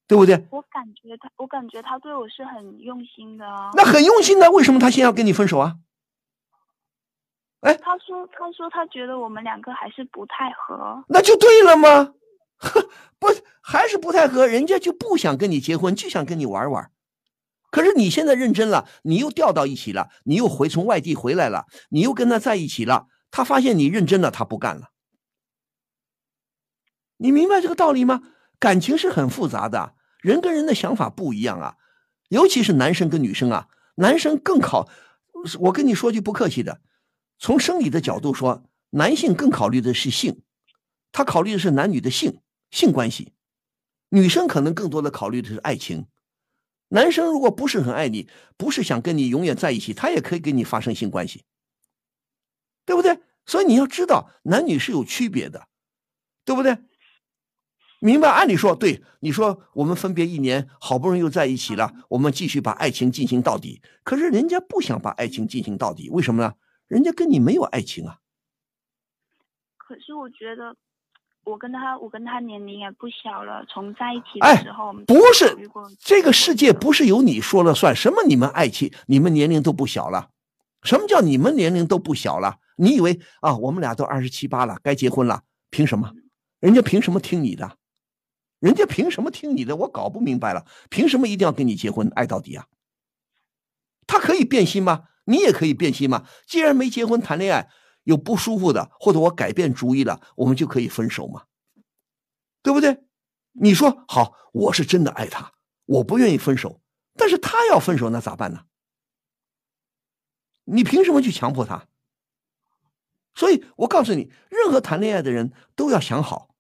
D: 对不对？
K: 我感觉他，我感觉他对我是很用心的啊。
D: 那很用心的，为什么他先要跟你分手啊？哎，
K: 他说，他说他觉得我们两个还是不太合。
D: 那就对了吗？不，还是不太合，人家就不想跟你结婚，就想跟你玩玩。可是你现在认真了，你又调到一起了，你又回从外地回来了，你又跟他在一起了，他发现你认真了，他不干了。你明白这个道理吗？感情是很复杂的，人跟人的想法不一样啊，尤其是男生跟女生啊，男生更考，我跟你说句不客气的，从生理的角度说，男性更考虑的是性，他考虑的是男女的性性关系，女生可能更多的考虑的是爱情。男生如果不是很爱你，不是想跟你永远在一起，他也可以跟你发生性关系，对不对？所以你要知道，男女是有区别的，对不对？明白？按理说，对你说，我们分别一年，好不容易又在一起了，我们继续把爱情进行到底。可是人家不想把爱情进行到底，为什么呢？人家跟你没有爱情啊。
K: 可是我觉得。我跟他，我跟他年龄也不小了。从在一起的时候，
D: 不是这个世界不是由你说了算。什么你们爱情，你们年龄都不小了。什么叫你们年龄都不小了？你以为啊，我们俩都二十七八了，该结婚了？凭什么？人家凭什么听你的？人家凭什么听你的？我搞不明白了。凭什么一定要跟你结婚，爱到底啊？他可以变心吗？你也可以变心嘛？既然没结婚，谈恋爱。有不舒服的，或者我改变主意了，我们就可以分手嘛，对不对？你说好，我是真的爱他，我不愿意分手，但是他要分手，那咋办呢？你凭什么去强迫他？所以我告诉你，任何谈恋爱的人都要想好，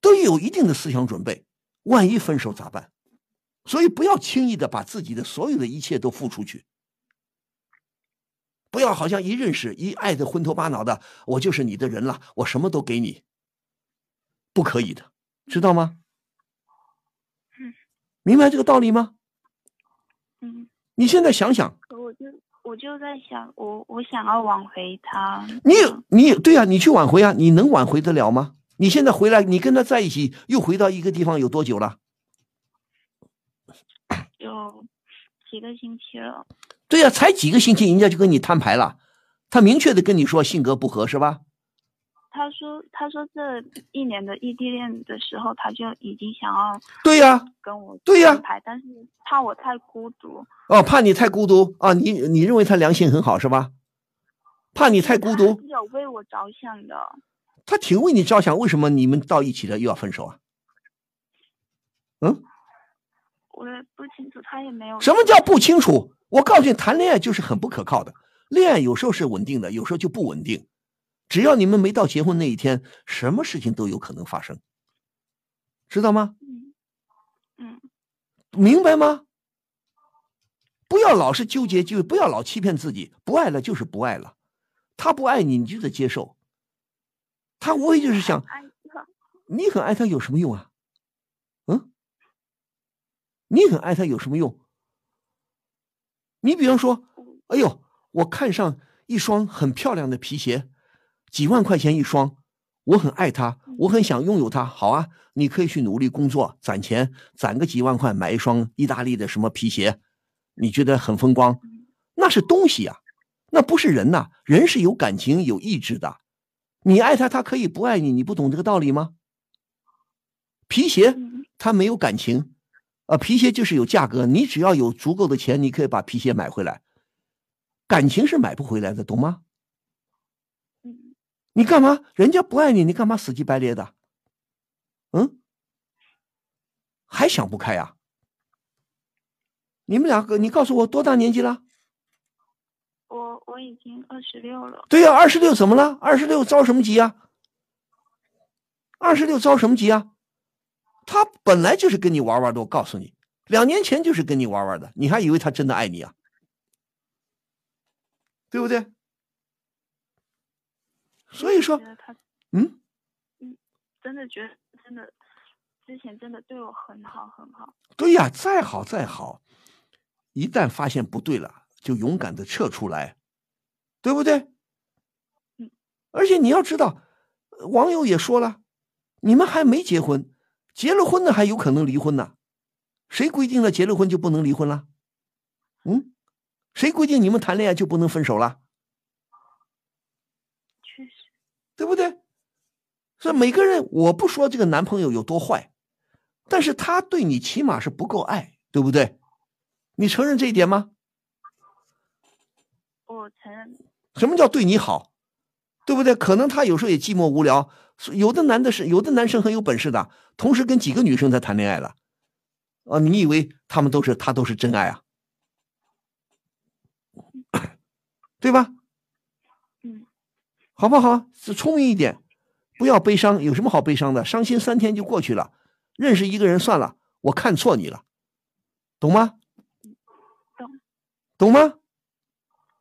D: 都有一定的思想准备，万一分手咋办？所以不要轻易的把自己的所有的一切都付出去。不要好像一认识一爱的昏头巴脑的，我就是你的人了，我什么都给你，不可以的，知道吗？嗯明白这个道理吗？
K: 嗯，
D: 你现在想想，
K: 我就我就在想，我我想要挽回他。
D: 你你对啊，你去挽回啊，你能挽回得了吗？你现在回来，你跟他在一起，又回到一个地方有多久了？
K: 有几个星期了。
D: 对呀，才几个星期，人家就跟你摊牌了，他明确的跟你说性格不合，是吧？
K: 他说：“他说这一年的异地恋的时候，他就已经想要
D: 对呀
K: 跟我
D: 对呀
K: 摊牌，但是怕我太孤独。
D: 哦，怕你太孤独啊！你你认为他良心很好是吧？怕你太孤独
K: 有为我着想的。
D: 他挺为你着想，为什么你们到一起了又要分手啊？嗯，
K: 我也不清楚，他也没有
D: 什么叫不清楚？我告诉你，谈恋爱就是很不可靠的。恋爱有时候是稳定的，有时候就不稳定。只要你们没到结婚那一天，什么事情都有可能发生，知道吗？
K: 嗯，
D: 明白吗？不要老是纠结，就不要老欺骗自己。不爱了就是不爱了，他不爱你，你就得接受。他无非就是想，你很爱他有什么用啊？嗯，你很爱他有什么用？你比方说，哎呦，我看上一双很漂亮的皮鞋，几万块钱一双，我很爱它，我很想拥有它。好啊，你可以去努力工作，攒钱，攒个几万块买一双意大利的什么皮鞋，你觉得很风光？那是东西呀、那不是人呐、人是有感情、有意志的。你爱他，他可以不爱你，你不懂这个道理吗？皮鞋他没有感情，啊，皮鞋就是有价格，你只要有足够的钱，你可以把皮鞋买回来。感情是买不回来的，懂吗？你干嘛？人家不爱你，你干嘛死乞白咧的？嗯，还想不开呀、你们两个，你告诉我多大年纪了？
K: 我我已经二十六了。
D: 对呀、二十六怎么了？二十六着什么急呀、二十六着什么急啊？他本来就是跟你玩玩的，我告诉你，两年前就是跟你玩玩的，你还以为他真的爱你啊？对不对？所以说
K: 嗯，
D: 嗯，
K: 真的觉得真的之前真的对我很好很好。
D: 对呀，再好再好，一旦发现不对了，就勇敢的撤出来，对不对？嗯而且你要知道，呃网友也说了，你们还没结婚，结了婚的还有可能离婚呢。谁规定了结了婚就不能离婚了？嗯，谁规定你们谈恋爱就不能分手了？
K: 确实，
D: 对不对？所以每个人，我不说这个男朋友有多坏，但是他对你起码是不够爱，对不对？你承认这一点吗？
K: 我承认。
D: 什么叫对你好？对不对？可能他有时候也寂寞无聊，有的男的是有的男生很有本事的，同时跟几个女生在谈恋爱了，啊，你以为他们都是他都是真爱啊？对吧？
K: 嗯，
D: 好不好？是聪明一点，不要悲伤，有什么好悲伤的？伤心三天就过去了。认识一个人算了，我看错你了，懂吗？
K: 懂。
D: 懂吗？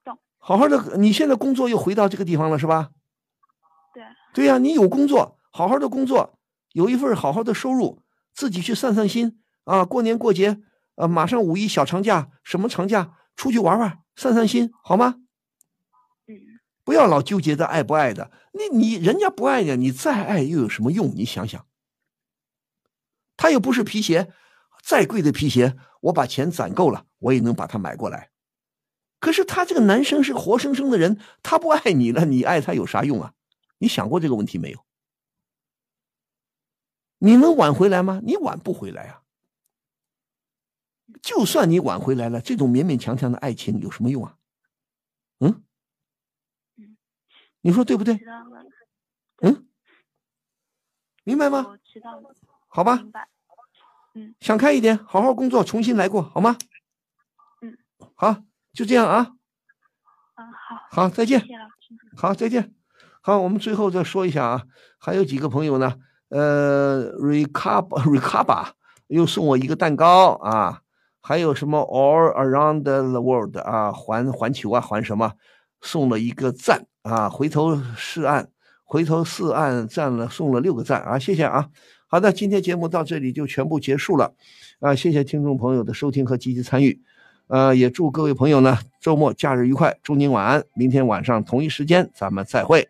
K: 懂。
D: 好好的，你现在工作又回到这个地方了，是吧？
K: 对。
D: 对呀、你有工作，好好的工作，有一份好好的收入，自己去散散心啊！过年过节，啊，马上五一小长假，什么长假，出去玩玩，散散心，好吗？不要老纠结在爱不爱的，你你人家不爱你，你再爱又有什么用？你想想，他又不是皮鞋，再贵的皮鞋，我把钱攒够了，我也能把它买过来。可是他这个男生是活生生的人，他不爱你了，你爱他有啥用啊？你想过这个问题没有？你能挽回来吗？你挽不回来啊！就算你挽回来了，这种勉勉强强的爱情有什么用啊？嗯，你说对不对？嗯，明白吗？
K: 知道了。
D: 好吧，
K: 嗯
D: 想开一点，好好工作，重新来过，好吗？
K: 嗯，
D: 好，就这样啊。
K: 嗯，好。
D: 好，再见
K: 谢谢老师。
D: 好，再见。好，我们最后再说一下啊，还有几个朋友呢，呃，Recaba Recaba 又送我一个蛋糕啊，还有什么 All Around the World 啊，环环球啊，环什么，送了一个赞啊，回头是岸，回头是岸赞了，送了六个赞啊，谢谢啊。好的，今天节目到这里就全部结束了，啊，谢谢听众朋友的收听和积极参与，呃，也祝各位朋友呢周末假日愉快，祝您晚安，明天晚上同一时间咱们再会。